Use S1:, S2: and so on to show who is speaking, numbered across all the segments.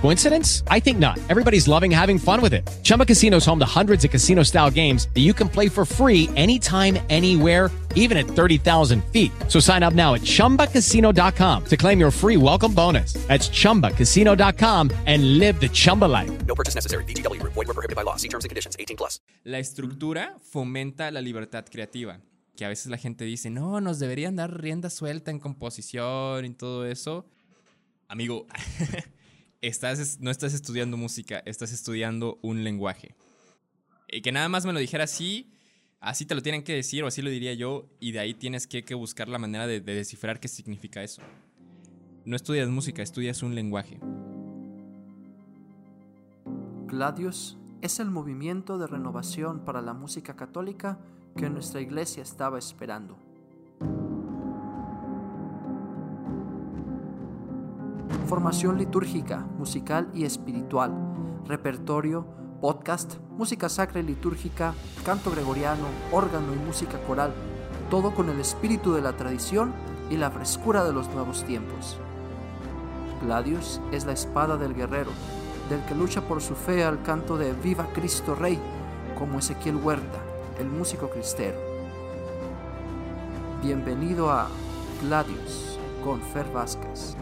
S1: Coincidence? I think not. Everybody's loving having fun with it. Chumba Casino is home to hundreds of casino style games that you can play for free anytime, anywhere, even at 30,000 feet. So sign up now at chumbacasino.com to claim your free welcome bonus. That's chumbacasino.com and live the Chumba life.
S2: No purchase necessary. BGW. Void were prohibited by law. See terms and conditions. 18 plus.
S3: La estructura fomenta la libertad creativa. Que a veces la gente dice, no, nos deberían dar rienda suelta en composición y todo eso. Amigo, estás, no estás estudiando música, estás estudiando un lenguaje. Y que nada más me lo dijera así, así te lo tienen que decir o así lo diría yo, y de ahí tienes que, buscar la manera de descifrar qué significa eso. No estudias música, estudias un lenguaje.
S4: Gladius es el movimiento de renovación para la música católica que nuestra iglesia estaba esperando. Formación litúrgica, musical y espiritual, repertorio, podcast, música sacra y litúrgica, canto gregoriano, órgano y música coral, todo con el espíritu de la tradición y la frescura de los nuevos tiempos. Gladius es la espada del guerrero, del que lucha por su fe al canto de Viva Cristo Rey, como Ezequiel Huerta, el músico cristero. Bienvenido a Gladius con Fer Vázquez.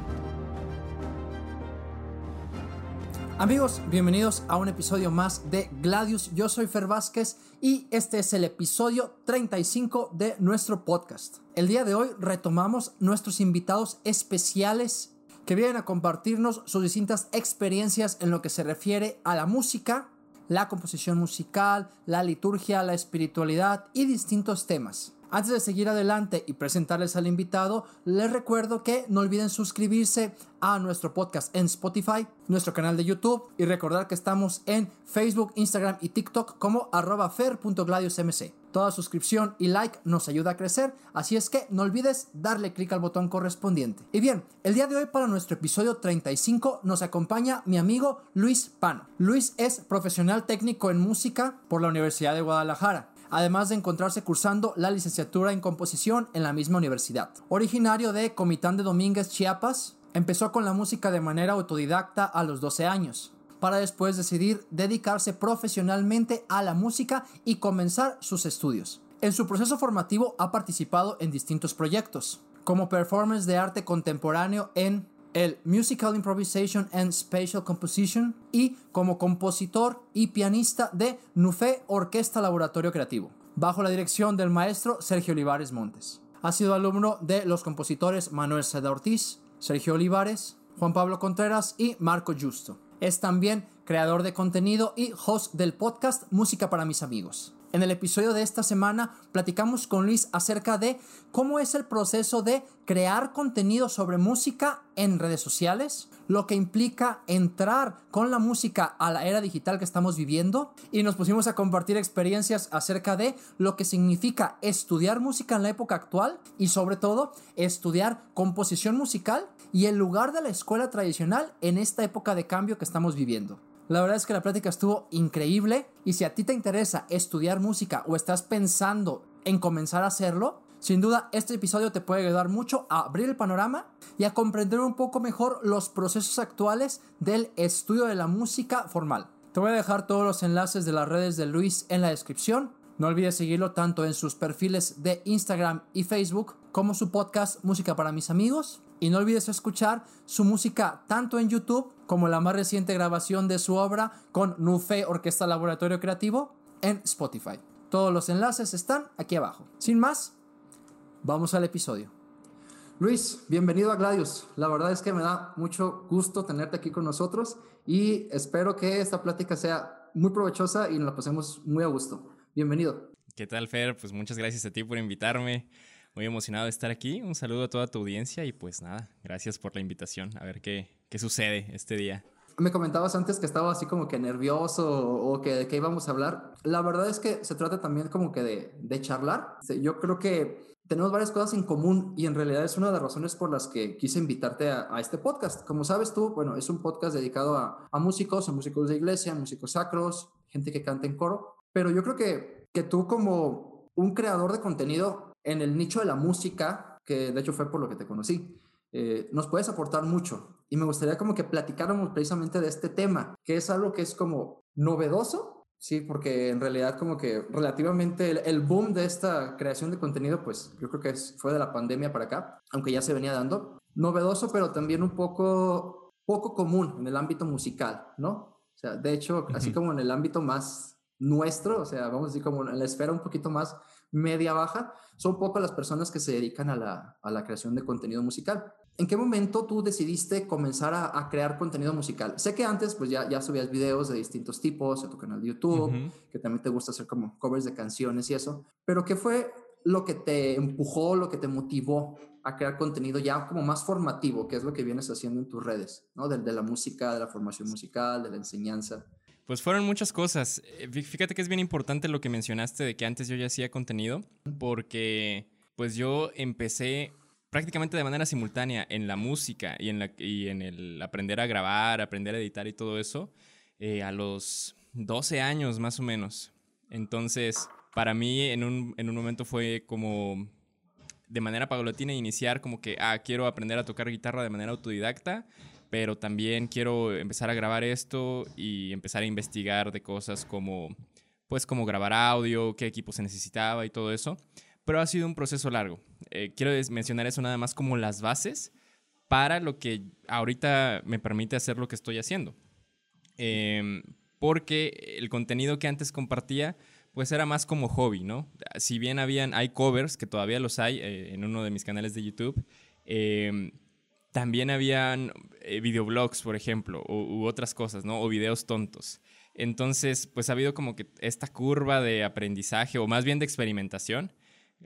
S4: Amigos, bienvenidos a un episodio más de Gladius. Yo soy Fer Vázquez y este es el episodio 35 de nuestro podcast. El día de hoy retomamos nuestros invitados especiales que vienen a compartirnos sus distintas experiencias en lo que se refiere a la música, la composición musical, la liturgia, la espiritualidad y distintos temas. Antes de seguir adelante y presentarles al invitado, les recuerdo que no olviden suscribirse a nuestro podcast en Spotify, nuestro canal de YouTube y recordar que estamos en Facebook, Instagram y TikTok como arroba fer.gladiusmc. Toda suscripción y like nos ayuda a crecer, así es que no olvides darle clic al botón correspondiente. Y bien, el día de hoy para nuestro episodio 35 nos acompaña mi amigo Luis Pano. Luis es profesional técnico en música por la Universidad de Guadalajara además de encontrarse cursando la licenciatura en composición en la misma universidad. Originario de Comitán de Domínguez, Chiapas, empezó con la música de manera autodidacta a los 12 años, para después decidir dedicarse profesionalmente a la música y comenzar sus estudios. En su proceso formativo ha participado en distintos proyectos, como performance de arte contemporáneo en el Musical Improvisation and Spatial Composition y como compositor y pianista de Nufé Orquesta Laboratorio Creativo, bajo la dirección del maestro Sergio Olivares Montes. Ha sido alumno de los compositores Manuel Seda Ortiz, Sergio Olivares, Juan Pablo Contreras y Marco Justo. Es también creador de contenido y host del podcast Música para mis amigos. En el episodio de esta semana platicamos con Luis acerca de cómo es el proceso de crear contenido sobre música en redes sociales, lo que implica entrar con la música a la era digital que estamos viviendo y nos pusimos a compartir experiencias acerca de lo que significa estudiar música en la época actual y sobre todo estudiar composición musical y el lugar de la escuela tradicional en esta época de cambio que estamos viviendo. La verdad es que la plática estuvo increíble y si a ti te interesa estudiar música o estás pensando en comenzar a hacerlo, sin duda este episodio te puede ayudar mucho a abrir el panorama y a comprender un poco mejor los procesos actuales del estudio de la música formal. Te voy a dejar todos los enlaces de las redes de Luis en la descripción. No olvides seguirlo tanto en sus perfiles de Instagram y Facebook como su podcast Música para mis amigos. Y no olvides escuchar su música tanto en YouTube como la más reciente grabación de su obra con Nufe Orquesta Laboratorio Creativo en Spotify. Todos los enlaces están aquí abajo. Sin más, vamos al episodio. Luis, bienvenido a Gladius. La verdad es que me da mucho gusto tenerte aquí con nosotros y espero que esta plática sea muy provechosa y nos la pasemos muy a gusto. Bienvenido.
S3: ¿Qué tal, Fer? Pues muchas gracias a ti por invitarme. Muy emocionado de estar aquí. Un saludo a toda tu audiencia y pues nada, gracias por la invitación. A ver qué, qué sucede este día.
S4: Me comentabas antes que estaba así como que nervioso o que de qué íbamos a hablar. La verdad es que se trata también como que de, de charlar. Yo creo que tenemos varias cosas en común y en realidad es una de las razones por las que quise invitarte a, a este podcast. Como sabes tú, bueno, es un podcast dedicado a, a músicos, a músicos de iglesia, músicos sacros, gente que canta en coro. pero yo creo que, que tú como un creador de contenido en el nicho de la música, que de hecho fue por lo que te conocí, eh, nos puedes aportar mucho. Y me gustaría como que platicáramos precisamente de este tema, que es algo que es como novedoso, sí, porque en realidad como que relativamente el, boom de esta creación de contenido, pues yo creo que fue de la pandemia para acá, aunque ya se venía dando. Novedoso, pero también un poco, poco común en el ámbito musical, ¿no? O sea, de hecho, así como en el ámbito más nuestro, o sea, vamos a decir como en la esfera un poquito más media baja, son pocas las personas que se dedican a la, a la creación de contenido musical. ¿En qué momento tú decidiste comenzar a, crear contenido musical? Sé que antes pues ya, ya subías videos de distintos tipos a tu canal de YouTube, que también te gusta hacer como covers de canciones y eso, pero ¿qué fue lo que te empujó, lo que te motivó a crear contenido ya como más formativo, que es lo que vienes haciendo en tus redes, ¿no? De, de la música, de la formación musical, de la enseñanza.
S3: Pues fueron muchas cosas. Eh, fíjate que es bien importante lo que mencionaste de que antes yo ya hacía contenido, porque pues yo empecé prácticamente de manera simultánea en la música y en, el aprender a grabar, aprender a editar y todo eso, eh, a los 12 años más o menos. Entonces, para mí en un, en un momento fue como de manera paulatina iniciar como que, ah, quiero aprender a tocar guitarra de manera autodidacta, pero también quiero empezar a grabar esto y empezar a investigar de cosas como, pues, como grabar audio, qué equipo se necesitaba y todo eso pero ha sido un proceso largo. Eh, quiero mencionar eso nada más como las bases para lo que ahorita me permite hacer lo que estoy haciendo. Em, porque el contenido que antes compartía, pues era más como hobby, ¿no? Si bien habían, hay covers, que todavía los hay eh, en uno de mis canales de YouTube, em, también habían eh, videoblogs, por ejemplo, u, otras cosas, ¿no? O videos tontos. Entonces, pues ha habido como que esta curva de aprendizaje, o más bien de experimentación,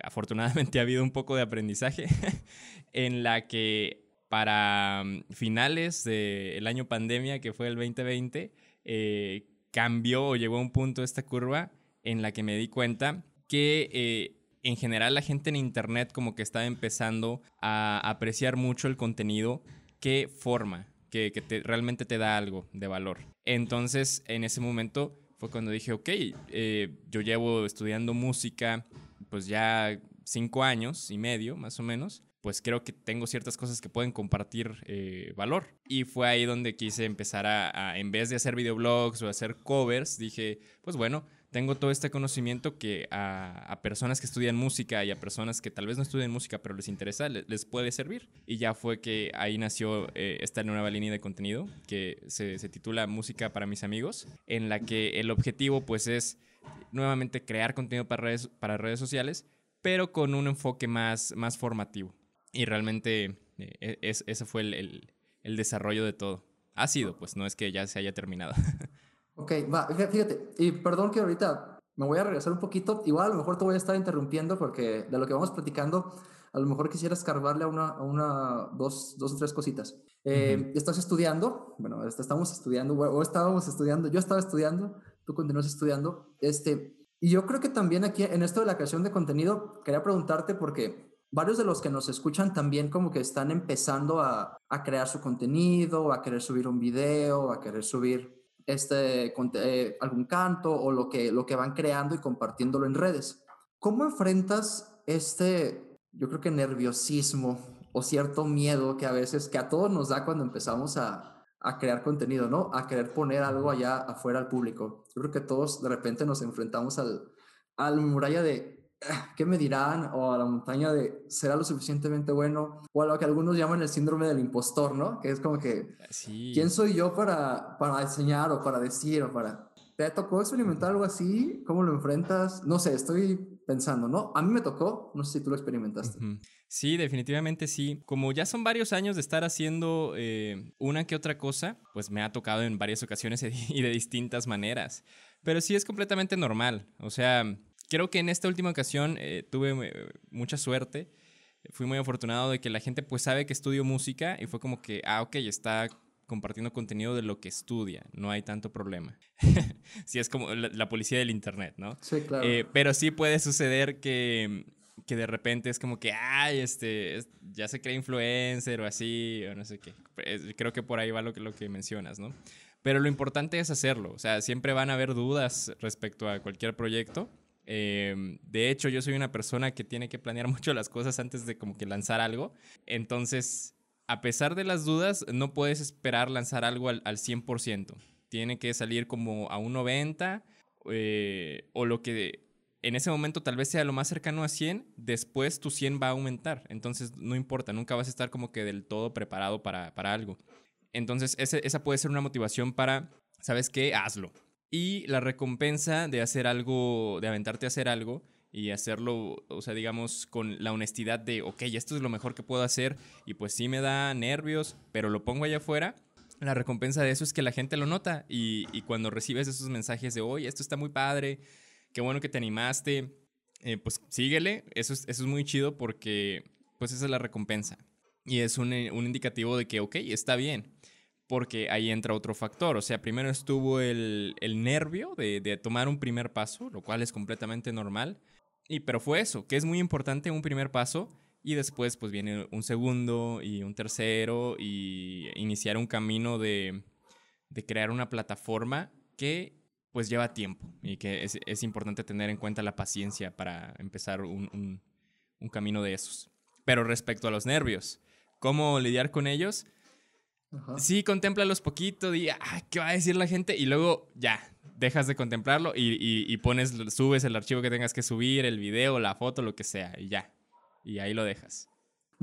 S3: afortunadamente ha habido un poco de aprendizaje en la que para mm, finales del año pandemia, que fue el 2020, eh, cambió o llegó a un punto esta curva en la que me di cuenta que eh, en general la gente en Internet como que estaba empezando a apreciar mucho el contenido que forma, que, realmente te da algo de valor. Entonces, en ese momento fue cuando dije, ok, eh, yo llevo estudiando música pues ya cinco años y medio, más o menos, pues creo que tengo ciertas cosas que pueden compartir eh, valor. Y fue ahí donde quise empezar a, en vez de hacer videoblogs o hacer covers, dije, pues bueno, tengo todo este conocimiento que a, personas que estudian música y a personas que tal vez no estudian música, pero les interesa, les, puede servir. Y ya fue que ahí nació eh, esta nueva línea de contenido que se, se titula Música para mis amigos, en la que el objetivo pues es nuevamente crear contenido para redes, para redes sociales, pero con un enfoque más, más formativo. Y realmente eh, es, ese fue el, el, desarrollo de todo. Ha sido, pues no es que ya se haya terminado.
S4: ok, va, fíjate, y perdón que ahorita me voy a regresar un poquito, igual a lo mejor te voy a estar interrumpiendo porque de lo que vamos platicando, a lo mejor quisiera escarbarle a una, a una dos, dos o tres cositas. Eh, ¿Estás estudiando? Bueno, estamos estudiando, o estábamos estudiando, yo estaba estudiando, tú continúas estudiando. Este, y yo creo que también aquí en esto de la creación de contenido, quería preguntarte porque varios de los que nos escuchan también como que están empezando a, a crear su contenido, a querer subir un video, a querer subir este, eh, algún canto o lo que, lo que van creando y compartiéndolo en redes. ¿Cómo enfrentas este, yo creo que nerviosismo o cierto miedo que a veces, que a todos nos da cuando empezamos a, a crear contenido, ¿no? A querer poner algo allá afuera al público. Yo creo que todos de repente nos enfrentamos al, a la muralla de ¿qué me dirán? O a la montaña de ¿será lo suficientemente bueno? O a lo que algunos llaman el síndrome del impostor, ¿no? Que es como que ¿quién soy yo para, para enseñar o para decir o para... ¿Te tocó experimentar algo así? ¿Cómo lo enfrentas? No sé, estoy pensando, ¿no? A mí me tocó, no sé si tú lo experimentaste.
S3: Sí, definitivamente sí. Como ya son varios años de estar haciendo eh, una que otra cosa, pues me ha tocado en varias ocasiones y de distintas maneras. Pero sí es completamente normal. O sea, creo que en esta última ocasión eh, tuve eh, mucha suerte. Fui muy afortunado de que la gente pues sabe que estudio música y fue como que, ah, ok, está compartiendo contenido de lo que estudia, no hay tanto problema. sí, es como la, policía del Internet, ¿no?
S4: Sí, claro.
S3: pero sí puede suceder que que de repente es como que, ay, este, ya se cree influencer o así, o no sé qué. Creo que por ahí va lo que, lo que mencionas, ¿no? Pero lo importante es hacerlo. O sea, siempre van a haber dudas respecto a cualquier proyecto. Eh, de hecho, yo soy una persona que tiene que planear mucho las cosas antes de como que lanzar algo. Entonces, a pesar de las dudas, no puedes esperar lanzar algo al, al 100%. Tiene que salir como a un 90% eh, o lo que en ese momento tal vez sea lo más cercano a 100, después tu 100 va a aumentar. Entonces, no importa, nunca vas a estar como que del todo preparado para, para algo. Entonces, ese, esa puede ser una motivación para, ¿sabes qué? Hazlo. Y la recompensa de hacer algo, de aventarte a hacer algo y hacerlo, o sea, digamos, con la honestidad de, ok, esto es lo mejor que puedo hacer y pues sí me da nervios, pero lo pongo allá afuera. La recompensa de eso es que la gente lo nota y, y cuando recibes esos mensajes de, oye, esto está muy padre, qué bueno que te animaste, eh, pues síguele, eso es, eso es muy chido porque pues esa es la recompensa. Y es un, un indicativo de que, ok, está bien porque ahí entra otro factor. O sea, primero estuvo el, el nervio de, de, tomar un primer paso, lo cual es completamente normal. Y pero fue eso, que es muy importante un primer paso y después pues viene un segundo y un tercero y iniciar un camino de, de crear una plataforma que pues lleva tiempo y que es, es, importante tener en cuenta la paciencia para empezar un, un, un camino de esos. Pero respecto a los nervios, ¿cómo lidiar con ellos? Ajá. Sí, contémplalos poquito, di, ah, ¿qué va a decir la gente? Y luego ya, dejas de contemplarlo y, y, y, pones, subes el archivo que tengas que subir, el video, la foto, lo que sea, y ya. Y ahí lo dejas.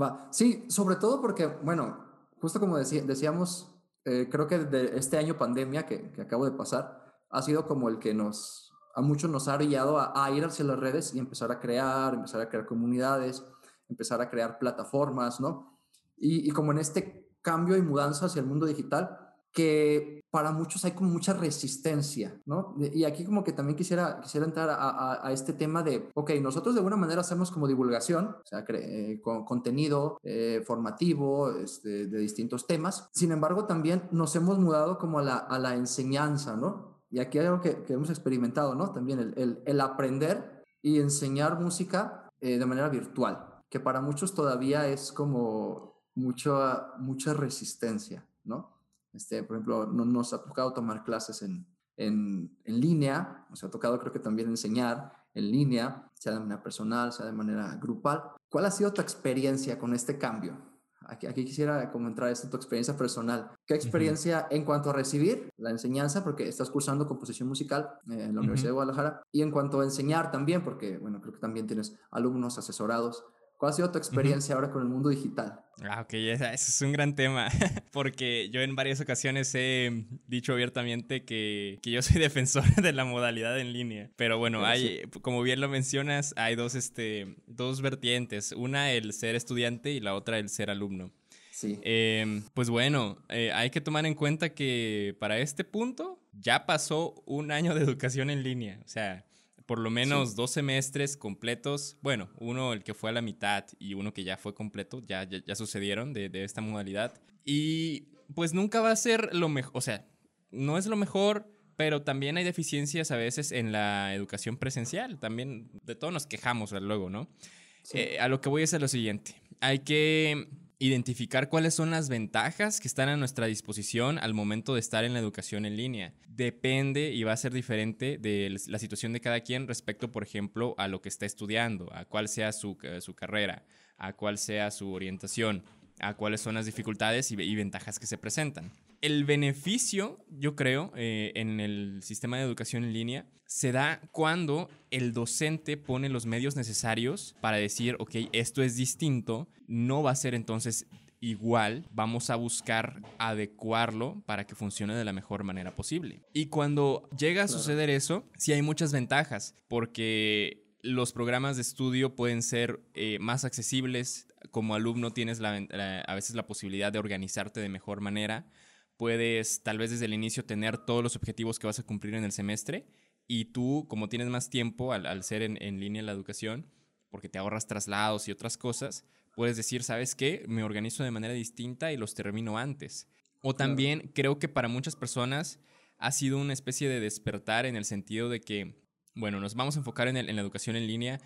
S4: Va, sí, sobre todo porque, bueno, justo como decía, decíamos, eh, creo que de este año pandemia que, que, acabo de pasar, ha sido como el que nos, a muchos nos ha brillado a, a ir hacia las redes y empezar a crear, empezar a crear comunidades, empezar a crear plataformas, ¿no? Y, y como en este cambio y mudanza hacia el mundo digital que para muchos hay como mucha resistencia, ¿no? Y aquí como que también quisiera, quisiera entrar a, a, a este tema de, ok, nosotros de alguna manera hacemos como divulgación, o sea, eh, con contenido eh, formativo este, de distintos temas, sin embargo también nos hemos mudado como a la, a la enseñanza, ¿no? Y aquí hay algo que, que hemos experimentado, ¿no? También el, el, el aprender y enseñar música eh, de manera virtual, que para muchos todavía es como mucha, mucha resistencia, ¿no? Este, por ejemplo, no nos ha tocado tomar clases en, en, en, línea, nos ha tocado creo que también enseñar en línea, sea de manera personal, sea de manera grupal. ¿Cuál ha sido tu experiencia con este cambio? Aquí, aquí quisiera comentar esta tu experiencia personal. ¿Qué experiencia uh -huh. en cuanto a recibir la enseñanza, porque estás cursando composición musical en la uh -huh. Universidad de Guadalajara, y en cuanto a enseñar también, porque, bueno, creo que también tienes alumnos asesorados ¿Cuál ha sido tu experiencia uh -huh. ahora con el mundo digital?
S3: Ah, ok, ese es un gran tema, porque yo en varias ocasiones he dicho abiertamente que, que, yo soy defensor de la modalidad en línea, pero bueno, pero hay, sí. como bien lo mencionas, hay dos, este, dos vertientes, una el ser estudiante y la otra el ser alumno.
S4: Sí.
S3: Eh, pues bueno, eh, hay que tomar en cuenta que para este punto ya pasó un año de educación en línea, o sea por lo menos sí. dos semestres completos, bueno, uno el que fue a la mitad y uno que ya fue completo, ya, ya, ya sucedieron de, de, esta modalidad. Y pues nunca va a ser lo mejor, o sea, no es lo mejor, pero también hay deficiencias a veces en la educación presencial, también de todo nos quejamos luego, ¿no? Sí. Eh, a lo que voy es a lo siguiente, hay que identificar cuáles son las ventajas que están a nuestra disposición al momento de estar en la educación en línea. Depende y va a ser diferente de la situación de cada quien respecto, por ejemplo, a lo que está estudiando, a cuál sea su, su carrera, a cuál sea su orientación, a cuáles son las dificultades y, y ventajas que se presentan. El beneficio, yo creo, eh, en el sistema de educación en línea se da cuando el docente pone los medios necesarios para decir, ok, esto es distinto, no va a ser entonces igual, vamos a buscar adecuarlo para que funcione de la mejor manera posible. Y cuando llega a suceder eso, sí hay muchas ventajas, porque los programas de estudio pueden ser eh, más accesibles, como alumno tienes la, la, a veces la posibilidad de organizarte de mejor manera, puedes tal vez desde el inicio tener todos los objetivos que vas a cumplir en el semestre y tú, como tienes más tiempo al, al ser en, en, línea la educación, porque te ahorras traslados y otras cosas, puedes decir, ¿sabes qué? Me organizo de manera distinta y los termino antes. O también claro. creo que para muchas personas ha sido una especie de despertar en el sentido de que, bueno, nos vamos a enfocar en, el, en la educación en línea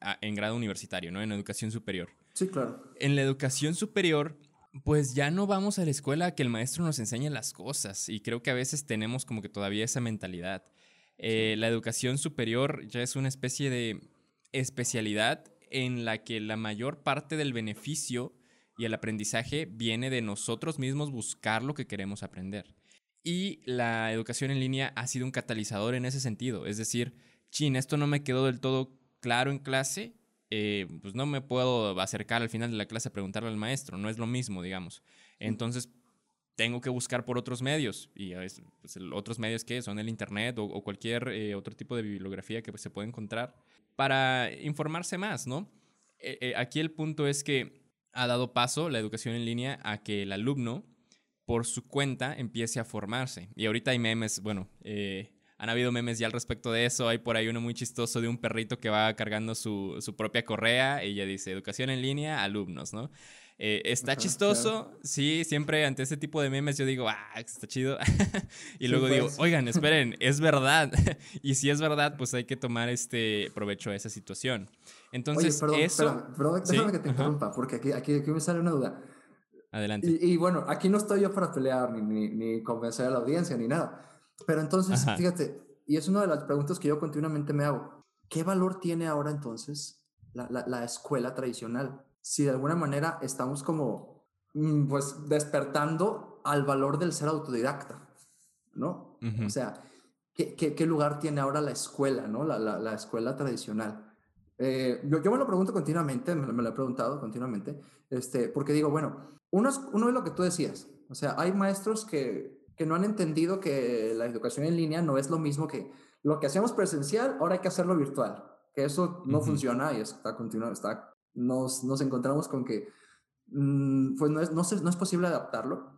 S3: a, en grado universitario, ¿no? En educación superior.
S4: Sí, claro.
S3: En la educación superior Pues ya no vamos a la escuela a que el maestro nos enseñe las cosas y creo que a veces tenemos como que todavía esa mentalidad. Eh, la educación superior ya es una especie de especialidad en la que la mayor parte del beneficio y el aprendizaje viene de nosotros mismos buscar lo que queremos aprender. Y la educación en línea ha sido un catalizador en ese sentido. Es decir, chin, esto no me quedó del todo claro en clase, eh, pues no me puedo acercar al final de la clase a preguntarle al maestro, no es lo mismo, digamos. Entonces, tengo que buscar por otros medios. Y pues, otros medios que son el Internet o, cualquier eh, otro tipo de bibliografía que pues, se puede encontrar para informarse más, ¿no? Eh, aquí el punto es que ha dado paso la educación en línea a que el alumno por su cuenta empiece a formarse. Y ahorita hay memes, bueno, eh, han habido memes ya al respecto de eso. Hay por ahí uno muy chistoso de un perrito que va cargando su, su propia correa y ella dice, educación en línea, alumnos, ¿no? Eh, está chistoso, sí, siempre ante ese tipo de memes yo digo, ah, está chido. y luego digo, pues. oigan, esperen, es verdad. y si es verdad, pues hay que tomar este provecho de esa situación. Entonces,
S4: Oye,
S3: eso...
S4: perdón, déjame que te interrumpa, porque aquí, aquí, aquí, me sale una duda.
S3: Adelante.
S4: Y, bueno, aquí no estoy yo para pelear ni, ni, ni, convencer a la audiencia ni nada. Pero entonces, fíjate, y es una de las preguntas que yo continuamente me hago. ¿Qué valor tiene ahora entonces la, la, la escuela tradicional? si de alguna manera estamos como, mm, pues, despertando al valor del ser autodidacta, ¿no? O sea, ¿qué, ¿qué, lugar tiene ahora la escuela, ¿no? La, la, la escuela tradicional. Eh, yo, yo, me lo pregunto continuamente, me, me, lo he preguntado continuamente, este, porque digo, bueno, uno es, uno es lo que tú decías, o sea, hay maestros que, que no han entendido que la educación en línea no es lo mismo que lo que hacemos presencial, ahora hay que hacerlo virtual, que eso no funciona y está, continua, está nos, nos encontramos con que mm, pues no es, no, no es posible adaptarlo,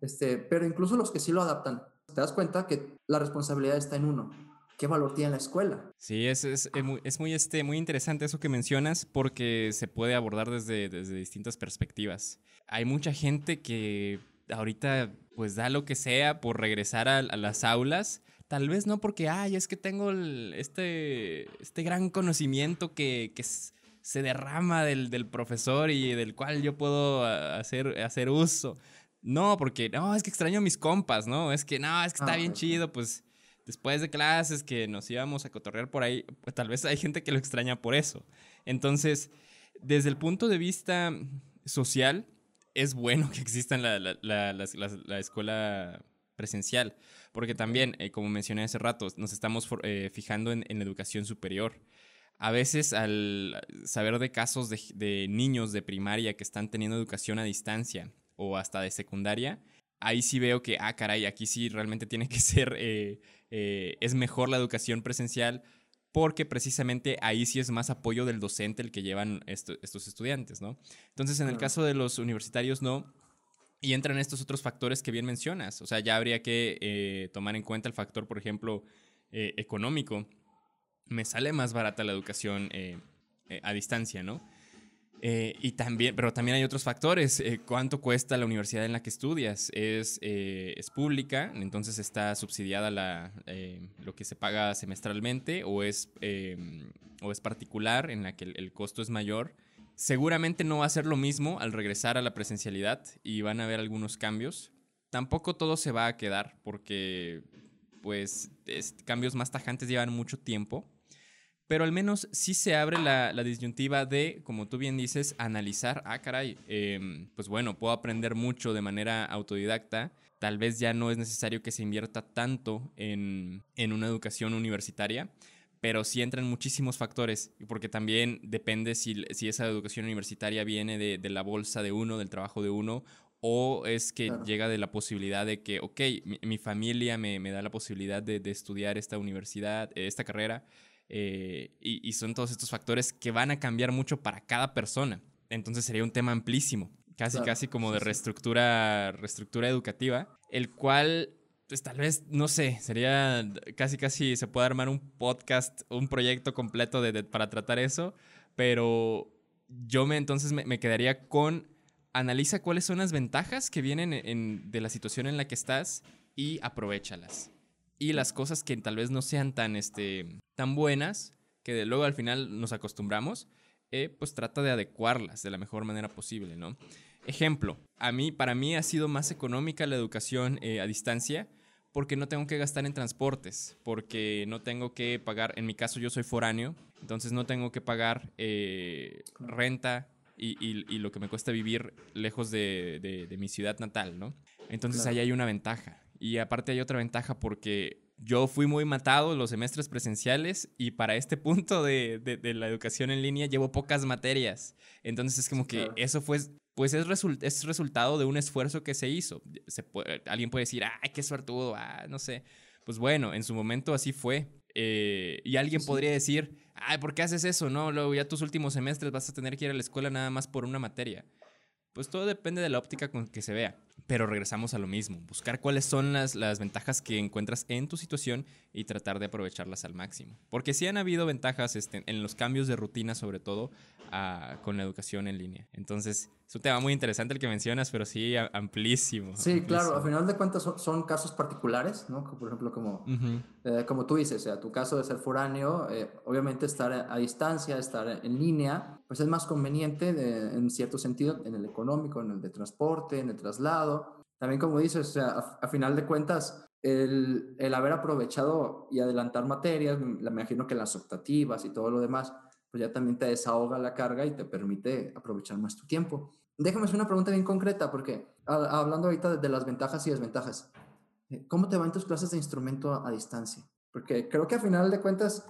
S4: este, pero incluso los que sí lo adaptan, te das cuenta que la responsabilidad está en uno. ¿Qué valor tiene la escuela?
S3: Sí, es, es, muy, es muy, este, muy interesante eso que mencionas porque se puede abordar desde, desde distintas perspectivas. Hay mucha gente que ahorita pues da lo que sea por regresar a, las aulas. Tal vez no porque, ay, es que tengo este, este gran conocimiento que, que, se derrama del, del, profesor y del cual yo puedo ah, hacer, hacer uso. No, porque no, es que extraño a mis compas, ¿no? Es que no, es que está ah, bien chido, pues después de clases que nos íbamos a cotorrear por ahí, pues tal vez hay gente que lo extraña por eso. Entonces, desde el punto de vista social, es bueno que exista la, la, la, la escuela presencial, porque también, eh, como mencioné hace rato, nos estamos eh, fijando en, la educación superior. A veces al saber de casos de, niños de primaria que están teniendo educación a distancia o hasta de secundaria, ahí sí veo que, ah, caray, aquí sí realmente tiene que ser, eh, es mejor la educación presencial porque precisamente ahí sí es más apoyo del docente el que llevan estos estudiantes, ¿no? Entonces, en el caso de los universitarios, no. Y entran estos otros factores que bien mencionas. O sea, ya habría que eh, tomar en cuenta el factor, por ejemplo, económico me sale más barata la educación eh, eh, a distancia, ¿no? Eh, y también, pero también hay otros factores. ¿Cuánto cuesta la universidad en la que estudias? ¿Es, es pública? Entonces está subsidiada la, lo que se paga semestralmente o es, o es particular en la que el, costo es mayor. Seguramente no va a ser lo mismo al regresar a la presencialidad y van a haber algunos cambios. Tampoco todo se va a quedar porque pues cambios más tajantes llevan mucho tiempo pero al menos sí se abre la, disyuntiva de, como tú bien dices, analizar, ah, caray, em, pues bueno, puedo aprender mucho de manera autodidacta, tal vez ya no es necesario que se invierta tanto en, una educación universitaria, pero sí entran muchísimos factores, porque también depende si, esa educación universitaria viene de, la bolsa de uno, del trabajo de uno, o es que llega de la posibilidad de que, ok, mi, familia me, da la posibilidad de, de estudiar esta universidad, esta carrera, eh, y, son todos estos factores que van a cambiar mucho para cada persona. Entonces sería un tema amplísimo, casi, casi como de reestructura, reestructura educativa, el cual, pues tal vez, no sé, sería casi, casi se puede armar un podcast, un proyecto completo de, para tratar eso, pero yo me entonces me, quedaría con analiza cuáles son las ventajas que vienen de la situación en la que estás y aprovechalas. Y las cosas que tal vez no sean tan, este, tan buenas, que de luego al final nos acostumbramos, eh, pues trata de adecuarlas de la mejor manera posible, ¿no? Ejemplo, a mí, para mí ha sido más económica la educación eh, a distancia porque no tengo que gastar en transportes, porque no tengo que pagar, en mi caso yo soy foráneo, entonces no tengo que pagar eh, renta y, y, lo que me cuesta vivir lejos de, de, mi ciudad natal, ¿no? Entonces ahí hay una ventaja. Y aparte hay otra ventaja porque yo fui muy matado los semestres presenciales y para este punto de, de, la educación en línea llevo pocas materias. Entonces es como que eso fue, pues es, es resultado de un esfuerzo que se hizo. Se alguien puede decir, ay, qué suertudo, ah, no sé. Pues bueno, en su momento así fue. Eh, y alguien podría decir, ay, ¿por qué haces eso? No, luego ya tus últimos semestres vas a tener que ir a la escuela nada más por una materia. Pues todo depende de la óptica con que se vea. Pero regresamos a lo mismo, buscar cuáles son las, las ventajas que encuentras en tu situación y tratar de aprovecharlas al máximo. Porque sí han habido ventajas este, en los cambios de rutina, sobre todo con la educación en línea. Entonces, es un tema muy interesante el que mencionas, pero sí amplísimo.
S4: Sí, claro, a final de cuentas son, casos particulares, ¿no? Por ejemplo, como, eh, como tú dices, o sea, tu caso de ser foráneo, eh, obviamente estar a, distancia, estar en línea, pues es más conveniente en cierto sentido, en el económico, en el de transporte, en el traslado también como dices, a, final de cuentas, el, el, haber aprovechado y adelantar materias, me imagino que las optativas y todo lo demás, pues ya también te desahoga la carga y te permite aprovechar más tu tiempo. Déjame hacer una pregunta bien concreta, porque hablando ahorita de, las ventajas y desventajas, eh, ¿cómo te van tus clases de instrumento a, a distancia? Porque creo que a final de cuentas,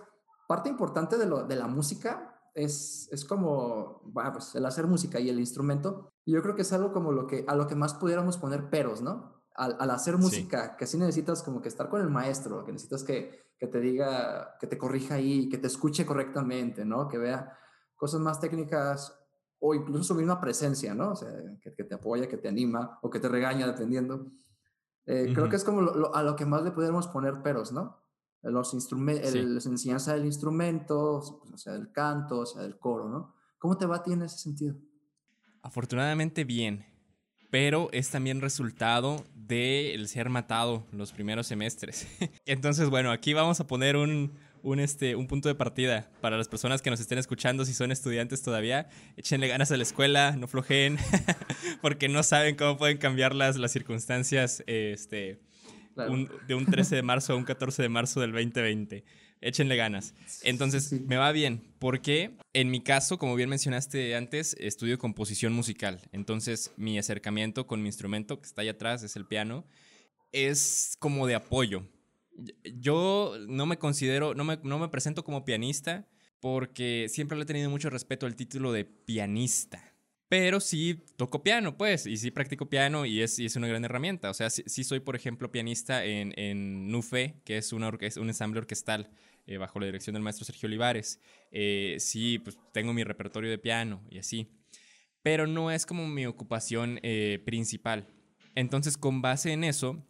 S4: parte importante de, lo, de la música es, es como, bueno, pues el hacer música y el instrumento, y yo creo que es algo como lo que, a lo que más pudiéramos poner peros, ¿no? Al, al hacer música, que sí necesitas como que estar con el maestro, que necesitas que, que te diga, que te corrija ahí, que te escuche correctamente, ¿no? Que vea cosas más técnicas o incluso su misma presencia, ¿no? O sea, que, que te apoya, que te anima o que te regaña, dependiendo. Eh, creo que es como a lo que más le pudiéramos poner peros, ¿no? Los instrumentos, la enseñanza del instrumento, o sea, del canto, o sea, del coro, ¿no? ¿Cómo te va a ti en ese sentido?
S3: Afortunadamente bien, pero es también resultado del ser matado los primeros semestres. Entonces, bueno, aquí vamos a poner un, un, este, un punto de partida para las personas que nos estén escuchando, si son estudiantes todavía, échenle ganas a la escuela, no flojeen, porque no saben cómo pueden cambiar las, las circunstancias este, de un 13 de marzo a un 14 de marzo del 2020. Échenle ganas. Entonces, me va bien, porque en mi caso, como bien mencionaste antes, estudio composición musical. Entonces, mi acercamiento con mi instrumento, que está ahí atrás, es el piano, es como de apoyo. Yo no me considero, no me, no me presento como pianista, porque siempre le he tenido mucho respeto al título de pianista. Pero sí toco piano, pues, y sí practico piano y es, es una gran herramienta. O sea, sí, soy, por ejemplo, pianista en, en NUFE, que es una un ensamble orquestal eh, bajo la dirección del maestro Sergio Olivares. Eh, sí, pues tengo mi repertorio de piano y así. Pero no es como mi ocupación eh, principal. Entonces, con base en eso,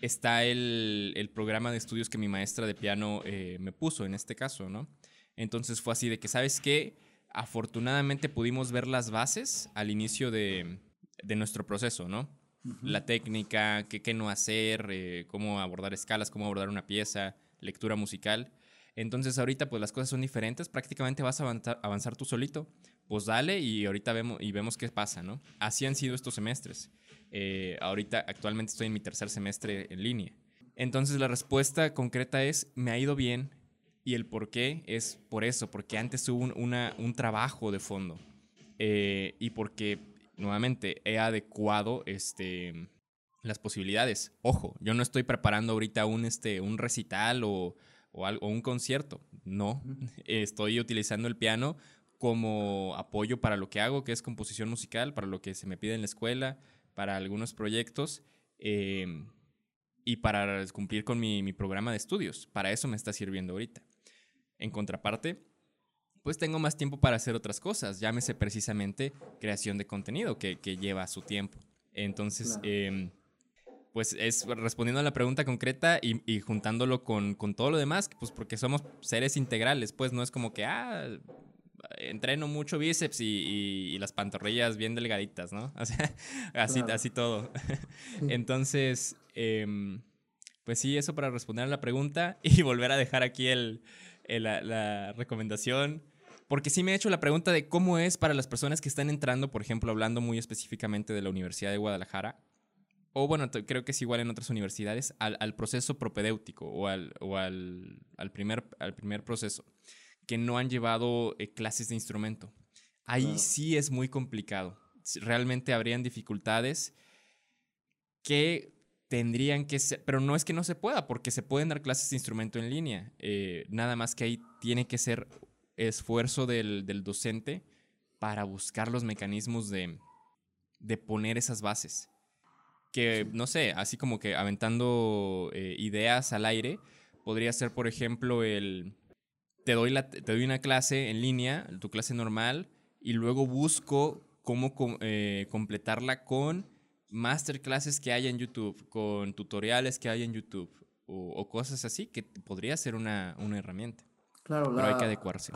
S3: está el, el, programa de estudios que mi maestra de piano me puso en este caso, ¿no? Entonces fue así de que, ¿sabes qué? Afortunadamente pudimos ver las bases al inicio de, nuestro proceso, ¿no? La técnica, qué, no hacer, eh, cómo abordar escalas, cómo abordar una pieza, lectura musical. Entonces ahorita pues las cosas son diferentes, prácticamente vas a avanzar, avanzar tú solito. Pues dale y ahorita vemos, y vemos qué pasa, ¿no? Así han sido estos semestres. Eh, ahorita actualmente estoy en mi tercer semestre en línea. Entonces la respuesta concreta es, me ha ido bien, y el por qué es por eso, porque antes hubo un, una, un trabajo de fondo. Eh, y porque, nuevamente, he adecuado este, las posibilidades. Ojo, yo no estoy preparando ahorita un, este, un recital o, o, algo, un concierto. No, estoy utilizando el piano como apoyo para lo que hago, que es composición musical, para lo que se me pide en la escuela, para algunos proyectos. Eh, y para cumplir con mi, mi, programa de estudios. Para eso me está sirviendo ahorita. En contraparte, pues tengo más tiempo para hacer otras cosas, llámese precisamente creación de contenido, que, lleva su tiempo. Entonces, em, pues es respondiendo a la pregunta concreta y, juntándolo con, todo lo demás, pues porque somos seres integrales, pues no es como que, ah, entreno mucho bíceps y, las pantorrillas bien delgaditas, ¿no? O sea, así, así todo. Entonces, em, pues sí, eso para responder a la pregunta y volver a dejar aquí el, la, recomendación, Porque sí me he hecho la pregunta de cómo es para las personas que están entrando, por ejemplo, hablando muy específicamente de la Universidad de Guadalajara, o bueno, creo que es igual en otras universidades, al, al proceso propedéutico o, al, o al, al primer, al primer proceso, que no han llevado eh, clases de instrumento. Ahí
S4: Claro.
S3: sí es muy complicado. Realmente habrían dificultades que tendrían que ser, pero no es que no se pueda, porque se pueden dar clases de instrumento en línea. eh, nada más que ahí tiene que ser esfuerzo del, del docente para buscar los mecanismos de, de poner esas bases. Que, no sé, así como que aventando eh, ideas al aire, podría ser, por ejemplo, el... Te doy, la, te doy una clase en línea, tu clase normal, y luego busco cómo eh, completarla con masterclasses que hay en YouTube, con tutoriales que hay en YouTube, o, o cosas así, que podría ser una, una herramienta.
S4: Claro,
S3: Pero hay que adecuarse.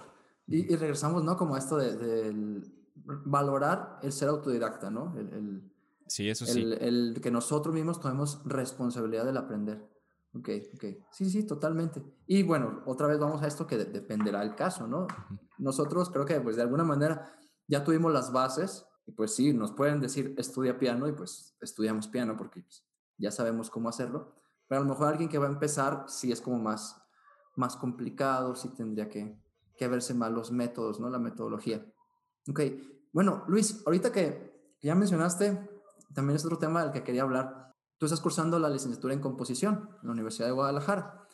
S4: Y, y regresamos, ¿no? Como a esto de, valorar el ser autodidacta, ¿no? El, el-
S3: Sí, eso sí.
S4: el, el que nosotros mismos tomemos responsabilidad del aprender. Ok, ok. Sí, sí, totalmente. Y bueno, otra vez vamos a esto que de- dependerá del caso, ¿no? Nosotros creo que pues de alguna manera ya tuvimos las bases y pues sí, nos pueden decir estudia piano y pues estudiamos piano porque pues, ya sabemos cómo hacerlo. Pero a lo mejor alguien que va a empezar sí es como más, más complicado, sí tendría que, que verse más los métodos, ¿no? La metodología. Ok, bueno, Luis, ahorita que que ya mencionaste, también es otro tema del que quería hablar. Tú estás cursando la licenciatura en composición en la Universidad de Guadalajara.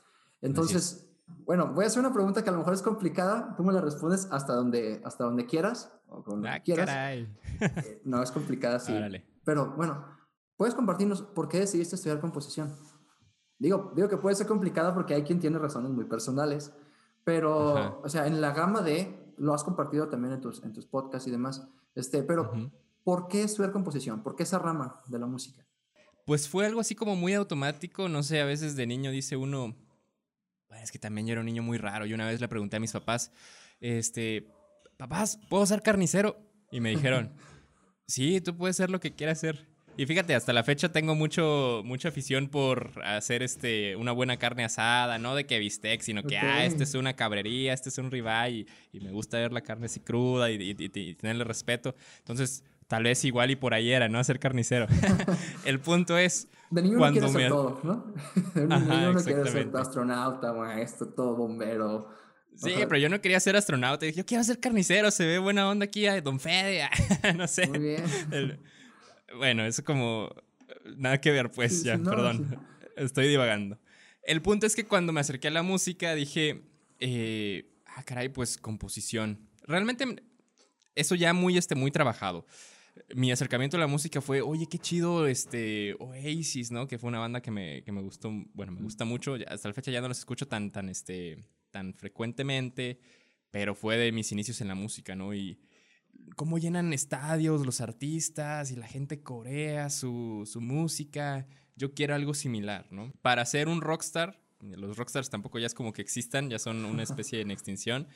S4: Entonces, bueno, voy a hacer una pregunta que a lo mejor es complicada. Tú me la respondes hasta donde, hasta donde quieras o con lo que
S3: Ah,
S4: quieras.
S3: caray.
S4: Eh, No, es complicada, sí. Pero bueno, ¿puedes compartirnos por qué decidiste estudiar composición? Digo, digo que puede ser complicada porque hay quien tiene razones muy personales, pero,
S3: Ajá.
S4: o sea, en la gama de, lo has compartido también en tus, en tus podcasts y demás, este, pero. ¿por qué estudiar composición? ¿Por qué esa rama de la música?
S3: Pues fue algo así como muy automático, no sé, a veces de niño dice uno, "Bueno, es que también yo era un niño muy raro, y una vez le pregunté a mis papás, este, papás, ¿puedo ser carnicero? Y me dijeron, sí, tú puedes ser lo que quieras ser. Y fíjate, hasta la fecha tengo mucho, mucha afición por hacer este, una buena carne asada, no de que bistec, sino que, ah,
S4: Ok.
S3: este es una cabrería, este es un ribeye, y, y me gusta ver la carne así cruda y, y- y- tenerle respeto. Entonces, tal vez igual y por ahí era, ¿no? Ser carnicero. El punto es,
S4: De niño uno quiere ser
S3: me-
S4: todo, ¿no? De niño
S3: Ajá,
S4: uno quiere ser astronauta, maestro, todo bombero.
S3: Sí,
S4: Ajá.
S3: pero yo no quería ser astronauta. Dije, yo quiero ser carnicero, se ve buena onda aquí a Don Fede. no sé.
S4: Muy bien.
S3: El- bueno, eso como... Nada que ver, pues
S4: Sí,
S3: ya,
S4: sí, no,
S3: perdón. Estoy divagando. El punto es que cuando me acerqué a la música dije, eh, ah, caray, pues composición. Realmente eso ya muy, este, muy trabajado. Mi acercamiento a la música fue, oye, qué chido, este, Oasis, ¿no? Que fue una banda que me, que me gustó, bueno, me gusta mucho. Hasta la fecha ya no los escucho tan, tan, este, tan frecuentemente, pero fue de mis inicios en la música, ¿no? Y cómo llenan estadios los artistas y la gente corea su, su música. Yo quiero algo similar, ¿no? Para ser un rockstar, los rockstars tampoco ya es como que existan, ya son una especie en extinción.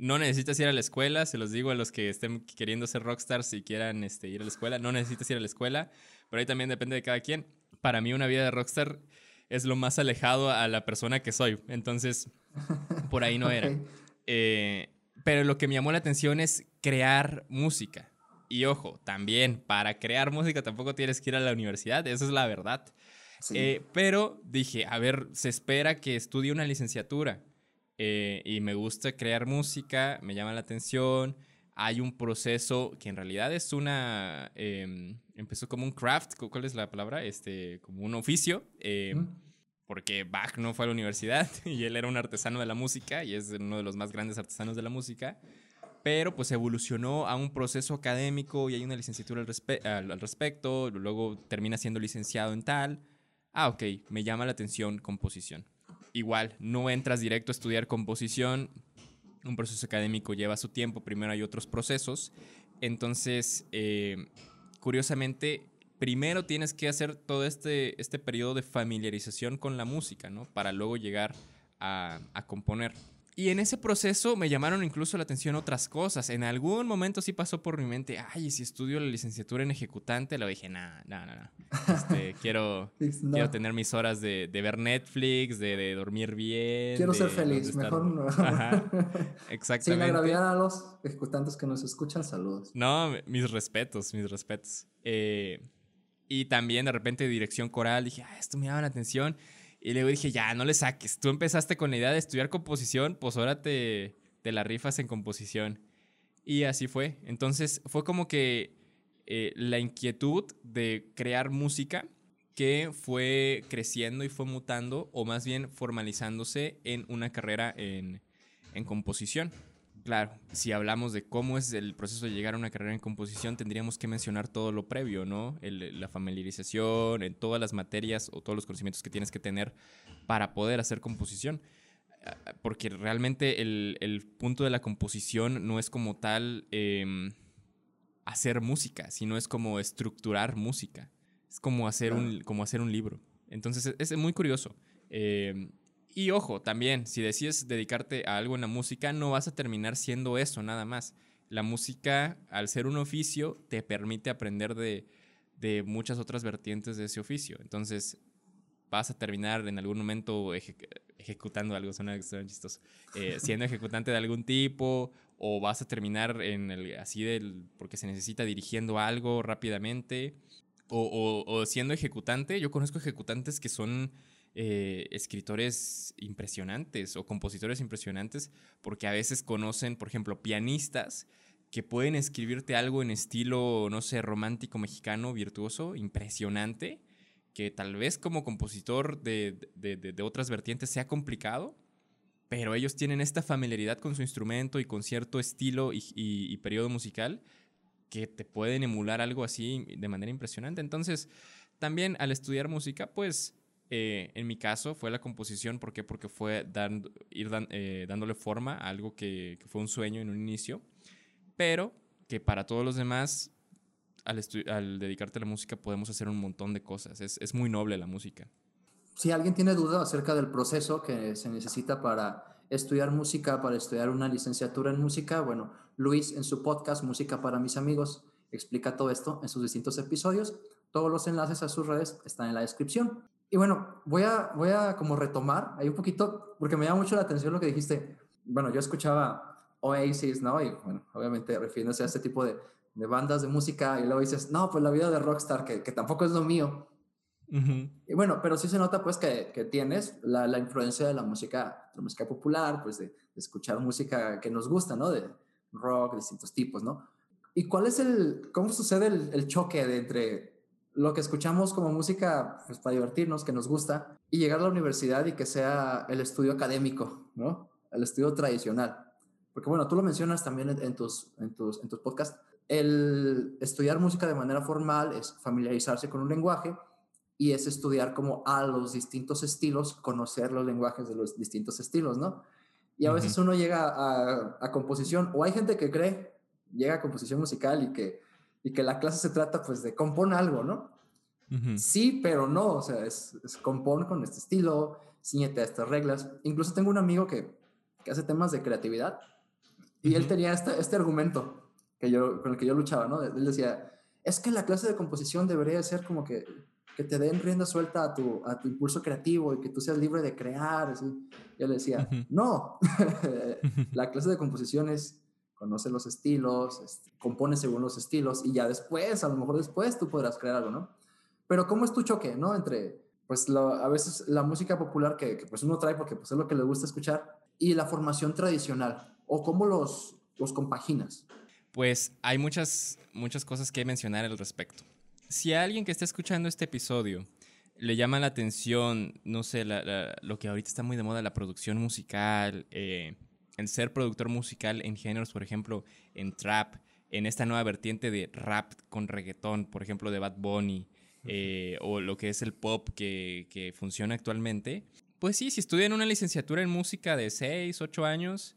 S3: No necesitas ir a la escuela, se los digo a los que estén queriendo ser rockstars y quieran este, ir a la escuela, no necesitas ir a la escuela, pero ahí también depende de cada quien. Para mí una vida de rockstar es lo más alejado a la persona que soy, entonces por ahí no era. Eh, pero lo que me llamó la atención es crear música. Y ojo, también para crear música tampoco tienes que ir a la universidad, eso es la verdad.
S4: Sí.
S3: Eh, pero dije, a ver, se espera que estudie una licenciatura. Eh, y me gusta crear música, me llama la atención. Hay un proceso que en realidad es una... em, empezó como un craft, ¿cu- ¿cuál es la palabra? Este, como un oficio. eh,
S4: Ujú.
S3: Porque Bach no fue a la universidad y él era un artesano de la música y es uno de los más grandes artesanos de la música. Pero pues evolucionó a un proceso académico y hay una licenciatura al, respe- al- al respecto. Luego termina siendo licenciado en tal. Ah, ok, me llama la atención composición. Igual, no entras directo a estudiar composición. Un proceso académico lleva su tiempo. Primero hay otros procesos. Entonces, eh, curiosamente, primero tienes que hacer todo este, este periodo de familiarización con la música, ¿no? Para luego llegar a, a componer. Y en ese proceso me llamaron incluso la atención otras cosas. En algún momento sí pasó por mi mente, ay, ¿y si estudio la licenciatura en ejecutante, lo dije, nah, nah, nah. Este, quiero,
S4: No.
S3: quiero tener mis horas de, de ver Netflix, de, de dormir bien.
S4: Quiero
S3: de
S4: ser feliz, mejor no.
S3: Ajá,
S4: Sin
S3: exactamente.
S4: agraviar a los ejecutantes que nos escuchan, saludos.
S3: No, mis respetos, mis respetos. Eh, y también de repente dirección coral, dije, ah, esto me llama la atención. Y luego dije, ya, no le saques. Tú empezaste con la idea de estudiar composición, pues ahora te, te la rifas en composición. Y así fue. Entonces fue como que eh, la inquietud de crear música que fue creciendo y fue mutando, o más bien formalizándose en una carrera en, en composición. Claro, si hablamos de cómo es el proceso de llegar a una carrera en composición, tendríamos que mencionar todo lo previo, ¿no? El- la familiarización, en todas las materias o todos los conocimientos que tienes que tener para poder hacer composición. Ah, Porque realmente el, el punto de la composición no es como tal em, hacer música, sino es como estructurar música. Es como hacer, un, como hacer un libro. Entonces es, es muy curioso. Em, y ojo, también, si decides dedicarte a algo en la música, no vas a terminar siendo eso nada más. La música, al ser un oficio, te permite aprender de, de muchas otras vertientes de ese oficio. Entonces, vas a terminar en algún momento eje- ejecutando algo, suena, suena chistoso, eh, siendo ejecutante de algún tipo, o vas a terminar en el, así del, porque se necesita dirigiendo algo rápidamente, o, o- o siendo ejecutante. Yo conozco ejecutantes que son eh, escritores impresionantes o compositores impresionantes, porque a veces conocen, por ejemplo, pianistas que pueden escribirte algo en estilo, no sé, romántico mexicano, virtuoso, impresionante, que tal vez como compositor de, de- de- otras vertientes sea complicado, pero ellos tienen esta familiaridad con su instrumento y con cierto estilo y, y- y periodo musical que te pueden emular algo así de manera impresionante. Entonces, también al estudiar música, pues eh, en mi caso fue la composición, ¿por qué? Porque fue ir dan- eh, dándole forma a algo que, que fue un sueño en un inicio, pero que para todos los demás, al, al dedicarte a la música, podemos hacer un montón de cosas. Es, es muy noble la música.
S4: Si alguien tiene duda acerca del proceso que se necesita para estudiar música, para estudiar una licenciatura en música, bueno, Luis en su podcast Música para mis amigos explica todo esto en sus distintos episodios. Todos los enlaces a sus redes están en la descripción. Y bueno, voy a, voy a como retomar ahí un poquito, porque me llama mucho la atención lo que dijiste. Bueno, yo escuchaba Oasis, ¿no? Y bueno, obviamente refiriéndose a este tipo de, de bandas de música, y luego dices, no, pues la vida de rockstar, que, que tampoco es lo mío. Y bueno, pero sí se nota pues que, que tienes la, la influencia de la música, la música popular, pues de, de escuchar música que nos gusta, ¿no? De rock, de distintos tipos, ¿no? ¿Y cuál es el, cómo sucede el, el choque de entre lo que escuchamos como música pues, para divertirnos, que nos gusta, y llegar a la universidad y que sea el estudio académico, ¿no? El estudio tradicional. Porque bueno, tú lo mencionas también en, en tus, en, tus, en tus podcasts. El estudiar música de manera formal es familiarizarse con un lenguaje y es estudiar como a los distintos estilos, conocer los lenguajes de los distintos estilos, ¿no? Y a veces uno llega a, a composición, o hay gente que cree, llega a composición musical y que, y que la clase se trata pues de compón algo, ¿no? Sí, pero no, o sea, es, es compón con este estilo, ciñete a estas reglas. Incluso tengo un amigo que, que hace temas de creatividad y él tenía este, este argumento que yo, con el que yo luchaba, ¿no? Él decía, es que la clase de composición debería ser como que, que te den rienda suelta a tu, a tu impulso creativo y que tú seas libre de crear. Así. Y él decía, no, la clase de composición es conoce los estilos, este, compone según los estilos y ya después, a lo mejor después tú podrás crear algo, ¿no? Pero ¿cómo es tu choque, no? Entre, pues, lo- a veces la música popular que, que, pues uno trae porque pues, es lo que le gusta escuchar y la formación tradicional, o cómo los, los compaginas.
S3: Pues hay muchas, muchas cosas que mencionar al respecto. Si a alguien que está escuchando este episodio le llama la atención, no sé, la- la- lo que ahorita está muy de moda, la producción musical, eh, el ser productor musical en géneros, por ejemplo, en trap, en esta nueva vertiente de rap con reggaetón, por ejemplo, de Bad Bunny, eh, o lo que es el pop que, que funciona actualmente, pues sí, si estudian una licenciatura en música de 6, 8 años,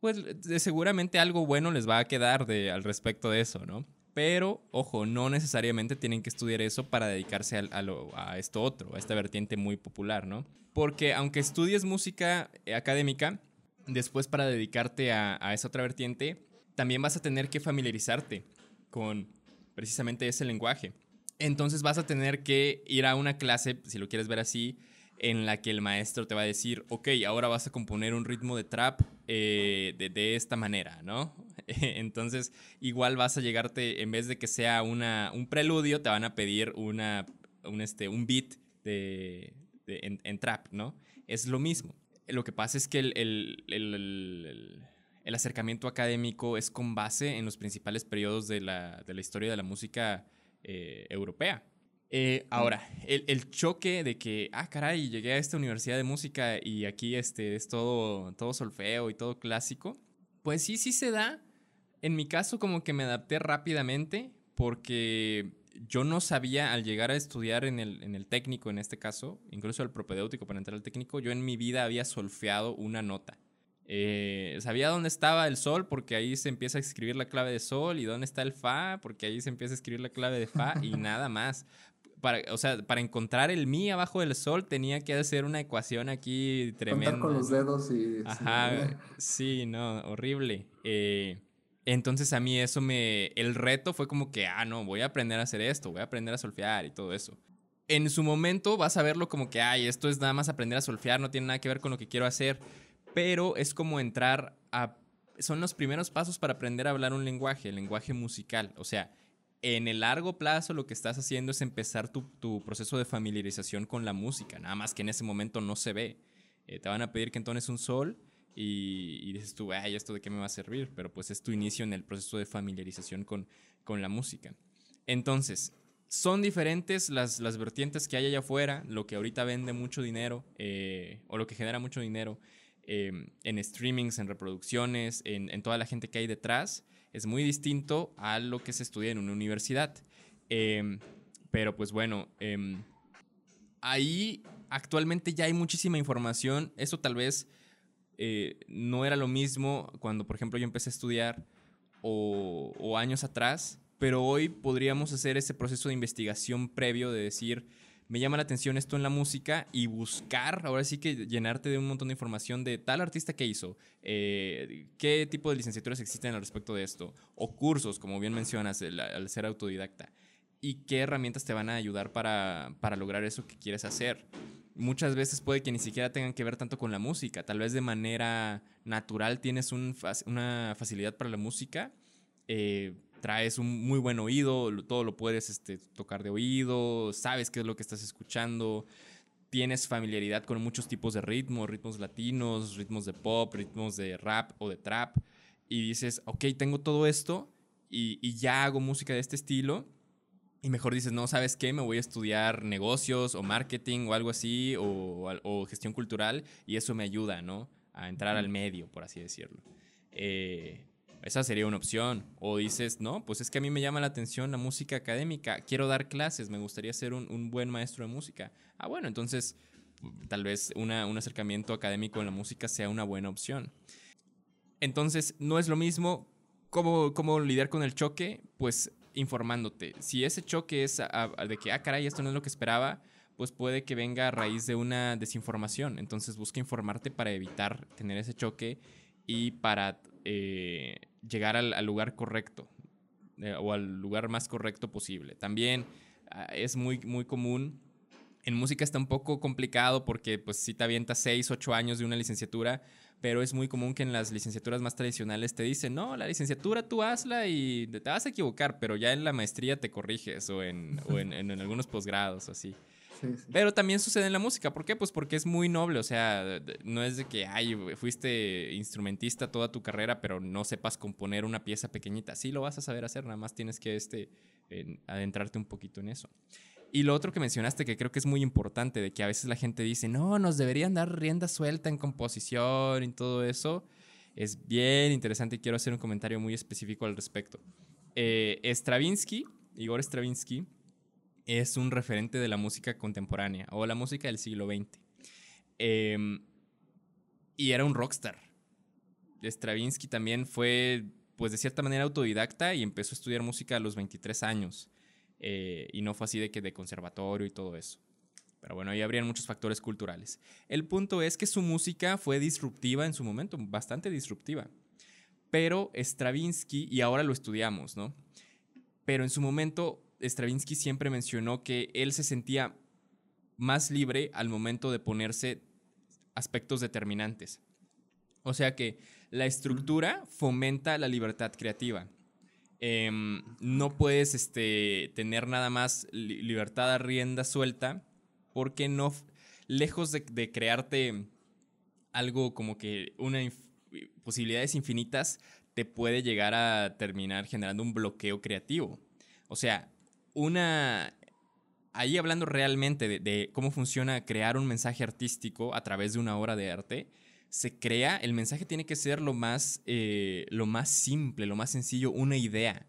S3: pues seguramente algo bueno les va a quedar de, al respecto de eso, ¿no? Pero, ojo, no necesariamente tienen que estudiar eso para dedicarse al- a, lo- a esto otro, a esta vertiente muy popular, ¿no? Porque aunque estudies música eh, académica, después para dedicarte a, esa otra vertiente, también vas a tener que familiarizarte con precisamente ese lenguaje. Entonces vas a tener que ir a una clase, si lo quieres ver así, en la que el maestro te va a decir, ok, ahora vas a componer un ritmo de trap eh, de, esta manera, ¿no? Entonces, igual vas a llegarte, en vez de que sea una, un preludio, te van a pedir una, un, este, un beat de, en, trap, ¿no? Es lo mismo. Lo que pasa es que el, el, el, el, acercamiento académico es con base en los principales periodos de la, de la historia de la música eh, europea. Eh, ahora, el, el, choque de que, ah, caray, llegué a esta universidad de música y aquí este, es todo, todo solfeo y todo clásico, pues sí, sí se da. En mi caso, como que me adapté rápidamente porque yo no sabía al llegar a estudiar en el, en el técnico, en este caso, incluso el propedéutico para entrar al técnico, yo en mi vida había solfeado una nota. Eh, sabía dónde estaba el sol porque ahí se empieza a escribir la clave de sol y dónde está el fa porque ahí se empieza a escribir la clave de fa y nada más para, o sea, para encontrar el mi abajo del sol tenía que hacer una ecuación aquí tremenda.
S5: Contar con los dedos y...
S3: Ajá, sí, no, horrible. Eh, entonces a mí eso me... El reto fue como que, ah, no, voy a aprender a hacer esto, voy a aprender a solfear y todo eso. En su momento vas a verlo como que, ay, esto es nada más aprender a solfear, no tiene nada que ver con lo que quiero hacer, pero es como entrar a... Son los primeros pasos para aprender a hablar un lenguaje, el lenguaje musical. O sea, en el largo plazo lo que estás haciendo es empezar tu, tu, proceso de familiarización con la música, nada más que en ese momento no se ve. Eh, te van a pedir que entones un sol y, dices tú, ay, ¿esto de qué me va a servir? Pero pues es tu inicio en el proceso de familiarización con, con la música. Entonces, son diferentes las, las vertientes que hay allá afuera, lo que ahorita vende mucho dinero eh, o lo que genera mucho dinero eh, en streamings, en reproducciones, en, en toda la gente que hay detrás es muy distinto a lo que se estudia en una universidad. Eh, pero pues bueno, eh, ahí actualmente ya hay muchísima información. Eso tal vez eh, no era lo mismo cuando, por ejemplo, yo empecé a estudiar o, años atrás, pero hoy podríamos hacer ese proceso de investigación previo de decir, me llama la atención esto en la música y buscar, ahora sí que llenarte de un montón de información de tal artista que hizo, eh, qué tipo de licenciaturas existen al respecto de esto, o cursos, como bien mencionas, el, al ser autodidacta, y qué herramientas te van a ayudar para, para lograr eso que quieres hacer. Muchas veces puede que ni siquiera tengan que ver tanto con la música, tal vez de manera natural tienes un, una facilidad para la música. Eh, traes un muy buen oído, todo lo puedes este, tocar de oído, sabes qué es lo que estás escuchando, tienes familiaridad con muchos tipos de ritmos, ritmos latinos, ritmos de pop, ritmos de rap o de trap, y dices, ok, tengo todo esto y ya hago música de este estilo. Y mejor dices, no, ¿sabes qué? Me voy a estudiar negocios o marketing o algo así, o, o gestión cultural, y eso me ayuda, ¿no? A entrar al medio, por así decirlo. Eh, esa sería una opción. O dices, no, pues es que a mí me llama la atención la música académica. Quiero dar clases, me gustaría ser un, un buen maestro de música. Ah, bueno, entonces tal vez una, un acercamiento académico en la música sea una buena opción. Entonces, no es lo mismo. ¿Cómo, cómo lidiar con el choque? Pues informándote. Si ese choque es de que, ah, caray, esto no es lo que esperaba, pues puede que venga a raíz de una desinformación. Entonces busca informarte para evitar tener ese choque y para eh, llegar al, lugar correcto eh, o al lugar más correcto posible. También uh, es muy, muy común. En música está un poco complicado porque pues si te avientas 6, 8 años de una licenciatura, pero es muy común que en las licenciaturas más tradicionales te dicen, no, la licenciatura tú hazla y te vas a equivocar, pero ya en la maestría te corriges o en, o en, en, en algunos posgrados así. Sí, sí. Pero también sucede en la música. ¿Por qué? Pues porque es muy noble. O sea, no es de que, ay, fuiste instrumentista toda tu carrera, pero no sepas componer una pieza pequeñita. Sí lo vas a saber hacer, nada más tienes que este, eh, adentrarte un poquito en eso. Y lo otro que mencionaste, que creo que es muy importante, de que a veces la gente dice, no, nos deberían dar rienda suelta en composición y todo eso, es bien interesante y quiero hacer un comentario muy específico al respecto. Eh, Stravinsky, Igor Stravinsky, es un referente de la música contemporánea o la música del siglo XX. Eh, y era un rockstar. Stravinsky también fue, pues de cierta manera, autodidacta y empezó a estudiar música a los 23 años. Eh, y no fue así de que de conservatorio y todo eso. Pero bueno, ahí habrían muchos factores culturales. El punto es que su música fue disruptiva en su momento, bastante disruptiva. Pero Stravinsky, y ahora lo estudiamos, ¿no? Pero en su momento, Stravinsky siempre mencionó que él se sentía más libre al momento de ponerse aspectos determinantes. O sea que la estructura fomenta la libertad creativa. Em, no puedes este, tener nada más libertad a rienda suelta porque no, lejos de, crearte algo como que una posibilidades infinitas, te puede llegar a terminar generando un bloqueo creativo. O sea, una... Ahí hablando realmente de cómo funciona crear un mensaje artístico a través de una obra de arte, se crea, el mensaje tiene que ser lo más, eh, lo más simple, lo más sencillo, una idea,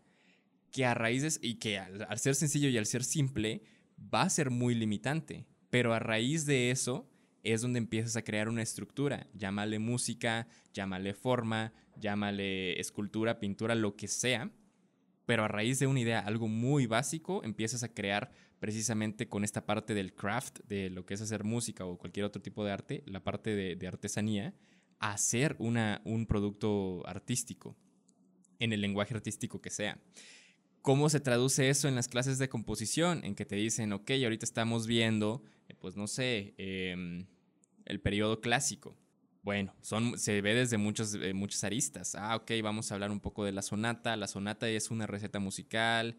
S3: que a raíces, y que al, ser sencillo y al ser simple, va a ser muy limitante, pero a raíz de eso es donde empiezas a crear una estructura, llámale música, llámale forma, llámale escultura, pintura, lo que sea, pero a raíz de una idea, algo muy básico, empiezas a crear precisamente con esta parte del craft, de lo que es hacer música o cualquier otro tipo de arte, la parte de, artesanía, hacer una, un producto artístico, en el lenguaje artístico que sea. ¿Cómo se traduce eso en las clases de composición? En que te dicen, ok, ahorita estamos viendo, eh, pues no sé, em, el periodo clásico. Bueno, son, se ve desde muchos, eh, muchas aristas. Ah, ok, vamos a hablar un poco de la sonata. La sonata es una receta musical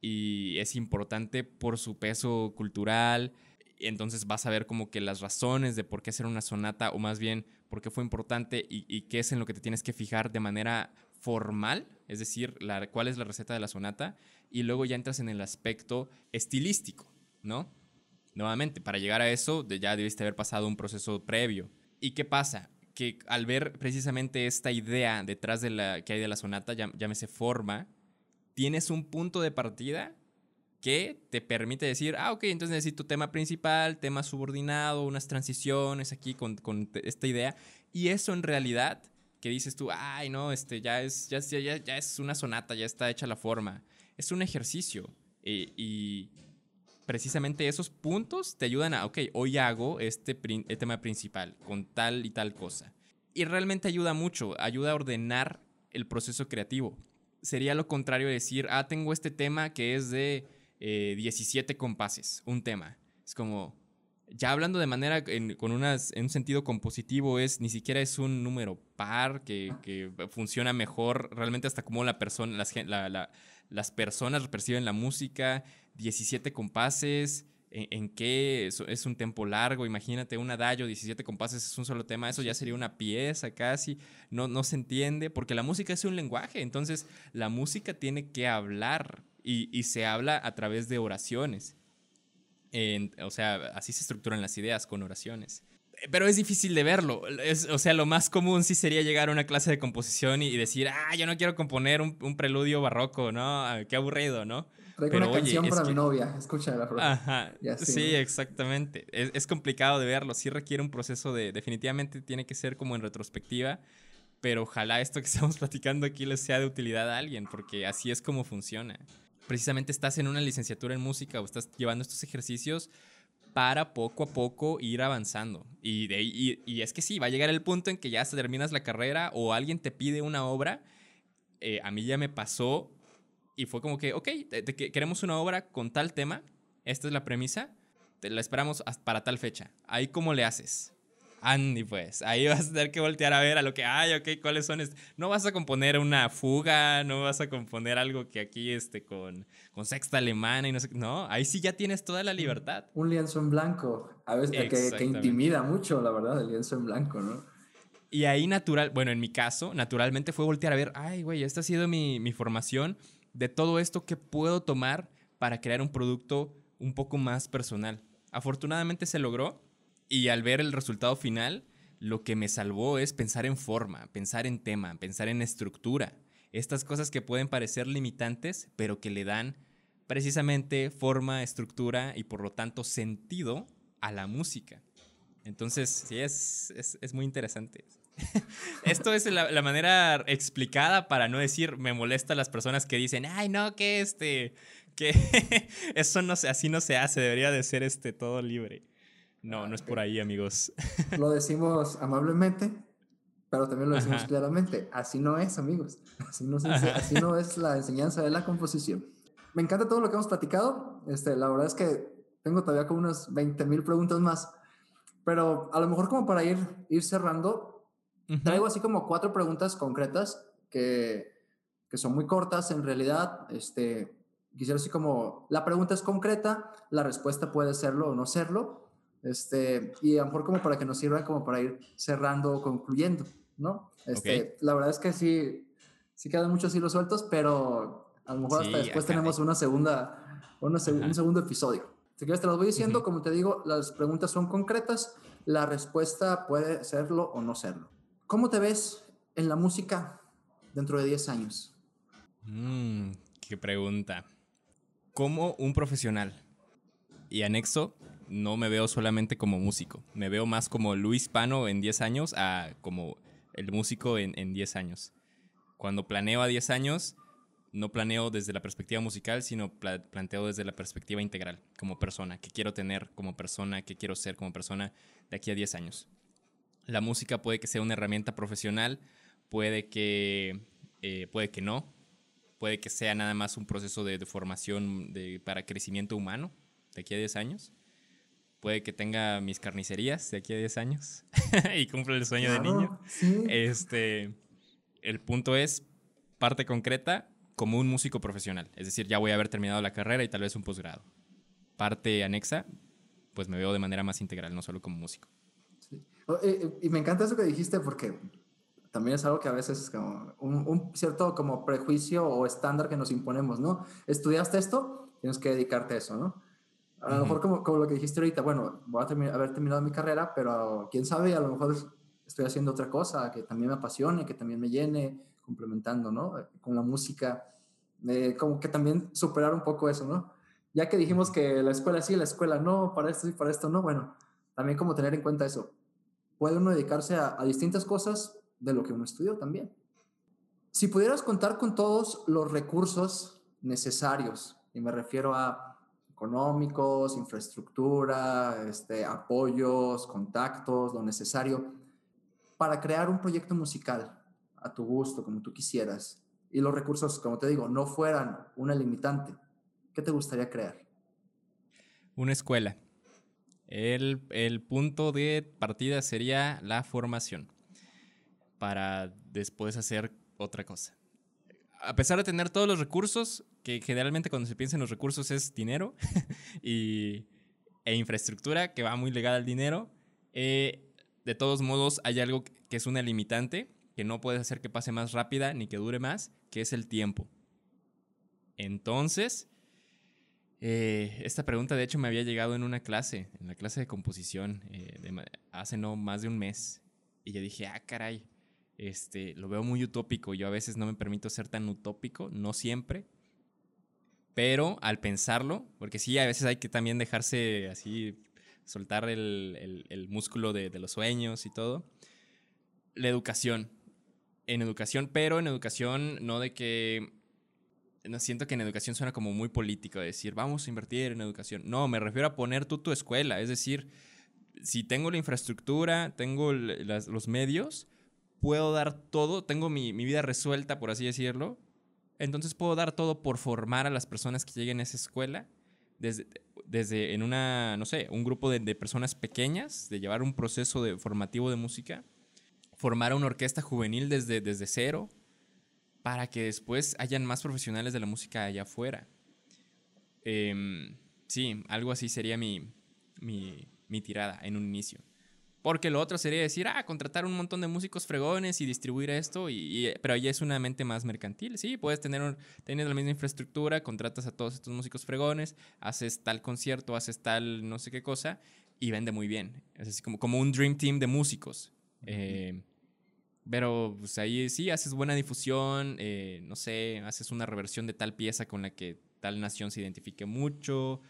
S3: y es importante por su peso cultural. Entonces vas a ver como que las razones de por qué hacer una sonata o más bien por qué fue importante y, qué es en lo que te tienes que fijar de manera formal, es decir, cuál es la receta de la sonata y luego ya entras en el aspecto estilístico, ¿no? Nuevamente, para llegar a eso ya debiste haber pasado un proceso previo. ¿Y qué pasa? Que al ver precisamente esta idea detrás de la que hay de la sonata, llámese forma, tienes un punto de partida que te permite decir, ah, ok, entonces necesito tema principal, tema subordinado, unas transiciones aquí con, esta idea. Y eso en realidad, que dices tú, ay, no, este ya es, ya, ya, ya es una sonata, ya está hecha la forma. Es un ejercicio. Eh, y precisamente esos puntos te ayudan a, ok, hoy hago este tema principal con tal y tal cosa. Y realmente ayuda mucho, ayuda a ordenar el proceso creativo sería lo contrario de decir, ah, tengo este tema que es de 17 eh, compases, un tema. Es como, ya hablando de manera, con unas, en un sentido compositivo, es ni siquiera es un número par que, que funciona mejor realmente hasta como la persona, las, las personas perciben la música, 17 compases en, qué es, un tempo largo. Imagínate un adagio, 17 compases es un solo tema, eso ya sería una pieza casi. No, no se entiende, porque la música es un lenguaje, entonces la música tiene que hablar y, se habla a través de oraciones. o sea, así se estructuran las ideas con oraciones. Pero es difícil de verlo. o sea, lo más común sí sería llegar a una clase de composición y, decir, ah, yo no quiero componer un, un preludio barroco, ¿no? Ah, qué aburrido, ¿no?
S4: Traigo una canción para mi novia, escúchala.
S3: Ajá, sí, exactamente. Es, complicado de verlo, sí requiere un proceso de, definitivamente tiene que ser como en retrospectiva, pero ojalá esto que estamos platicando aquí les sea de utilidad a alguien, porque así es como funciona. Precisamente estás en una licenciatura en música o estás llevando estos ejercicios para poco a poco ir avanzando. Y, de, y, es que sí, va a llegar el punto en que ya terminas la carrera o alguien te pide una obra. Eh, a mí ya me pasó y fue como que, ok, queremos una obra con tal tema, esta es la premisa, te la esperamos para tal fecha. Ahí cómo le haces. Andy, pues, ahí vas a tener que voltear a ver a lo que hay, ok, cuáles son. No vas a componer una fuga, no vas a componer algo que aquí, este, con, con sexta alemana y no sé, no, ahí sí ya tienes toda la libertad.
S4: Un lienzo en blanco, a veces que, que, intimida mucho, la verdad, el lienzo en blanco, ¿no?
S3: Y ahí natural, bueno, en mi caso, naturalmente fue voltear a ver, ay, güey, esta ha sido mi, mi formación de todo esto que puedo tomar para crear un producto un poco más personal. Afortunadamente se logró y al ver el resultado final, lo que me salvó es pensar en forma, pensar en tema, pensar en estructura. Estas cosas que pueden parecer limitantes, pero que le dan precisamente forma, estructura y por lo tanto sentido a la música. Entonces, sí, es, es muy interesante. Esto es la, manera explicada para no decir me molesta a las personas que dicen, ay, no, que este, que eso no se, así no se hace, debería de ser este todo libre. No, no es por ahí, amigos.
S4: Lo decimos amablemente, pero también lo decimos claramente. Así no es, amigos. Así no, así no es la enseñanza de la composición. Me encanta todo lo que hemos platicado. Este, la verdad es que tengo todavía como unas 20 mil preguntas más, pero a lo mejor como para ir, ir cerrando, traigo así como cuatro preguntas concretas que, que son muy cortas en realidad. Este, quisiera así como, la pregunta es concreta, la respuesta puede serlo o no serlo. Este, y a lo mejor como para que nos sirvan como para ir cerrando o concluyendo, ¿no? Este, La verdad es que sí, sí quedan muchos hilos sueltos, pero a lo mejor hasta después tenemos una segunda, un segundo episodio. Si quieres te los voy diciendo, como te digo, las preguntas son concretas, la respuesta puede serlo o no serlo. ¿Cómo te ves en la música dentro de 10 años?
S3: Mmm, qué pregunta. Como un profesional. Y anexo, no me veo solamente como músico. Me veo más como Luis Pano en 10 años a como el músico en, en 10 años. Cuando planeo a 10 años, no planeo desde la perspectiva musical, sino planteo desde la perspectiva integral, como persona, que quiero tener como persona, que quiero ser como persona de aquí a 10 años. La música puede que sea una herramienta profesional, puede que, eh, puede que no, puede que sea nada más un proceso de, formación de, para crecimiento humano de aquí a 10 años. Puede que tenga mis carnicerías de aquí a 10 años y cumpla el sueño de niño. Este, el punto es, parte concreta, como un músico profesional. Es decir, ya voy a haber terminado la carrera y tal vez un posgrado. Parte anexa, pues me veo de manera más integral, no solo como músico.
S4: Y me encanta eso que dijiste porque también es algo que a veces es como un, cierto como prejuicio o estándar que nos imponemos, ¿no? Estudiaste esto, tienes que dedicarte a eso, ¿no? A lo mejor como, como, lo que dijiste ahorita, bueno, voy a terminar, haber terminado mi carrera, pero quién sabe, a lo mejor estoy haciendo otra cosa que también me apasione, que también me llene, complementando, ¿no? Con la música, como que también superar un poco eso, ¿no? Ya que dijimos que la escuela sí, la escuela no, para esto y para esto no, bueno, también como tener en cuenta eso. Puede uno dedicarse a, a distintas cosas de lo que uno estudió también. Si pudieras contar con todos los recursos necesarios, y me refiero a económicos, infraestructura, este, apoyos, contactos, lo necesario, para crear un proyecto musical a tu gusto, como tú quisieras, y los recursos, como te digo, no fueran una limitante, ¿qué te gustaría crear?
S3: Una escuela. El, el punto de partida sería la formación para después hacer otra cosa. A pesar de tener todos los recursos, que generalmente cuando se piensa en los recursos es dinero y, e infraestructura que va muy ligada al dinero, eh, de todos modos hay algo que es una limitante, que no puedes hacer que pase más rápida ni que dure más, que es el tiempo. Entonces, eh, esta pregunta de hecho me había llegado en una clase, en la clase de composición, eh, hace no más de un mes. Y yo dije, ah, caray, este, lo veo muy utópico. Yo a veces no me permito ser tan utópico, no siempre. Pero al pensarlo, porque sí, a veces hay que también dejarse así, soltar el, músculo de, los sueños y todo. La educación. En educación, pero en educación no de que... No siento que en educación suena como muy político, decir, vamos a invertir en educación. No, me refiero a poner tú tu escuela. Es decir, si tengo la infraestructura, tengo los medios, puedo dar todo, tengo mi, vida resuelta, por así decirlo. Entonces puedo dar todo por formar a las personas que lleguen a esa escuela, desde, desde en una, no sé, un grupo de, personas pequeñas, de llevar un proceso de, formativo de música, formar una orquesta juvenil desde, desde cero, para que después hayan más profesionales de la música allá afuera. Em, sí, algo así sería mi, mi tirada en un inicio. Porque lo otro sería decir, ah, contratar un montón de músicos fregones y distribuir esto, y, pero ahí es una mente más mercantil. Sí, puedes tener, un, la misma infraestructura, contratas a todos estos músicos fregones, haces tal concierto, haces tal no sé qué cosa, y vende muy bien. Es así como, como un dream team de músicos. Eh, pero pues ahí sí, haces buena difusión, eh, no sé, haces una reversión de tal pieza con la que tal nación se identifique mucho,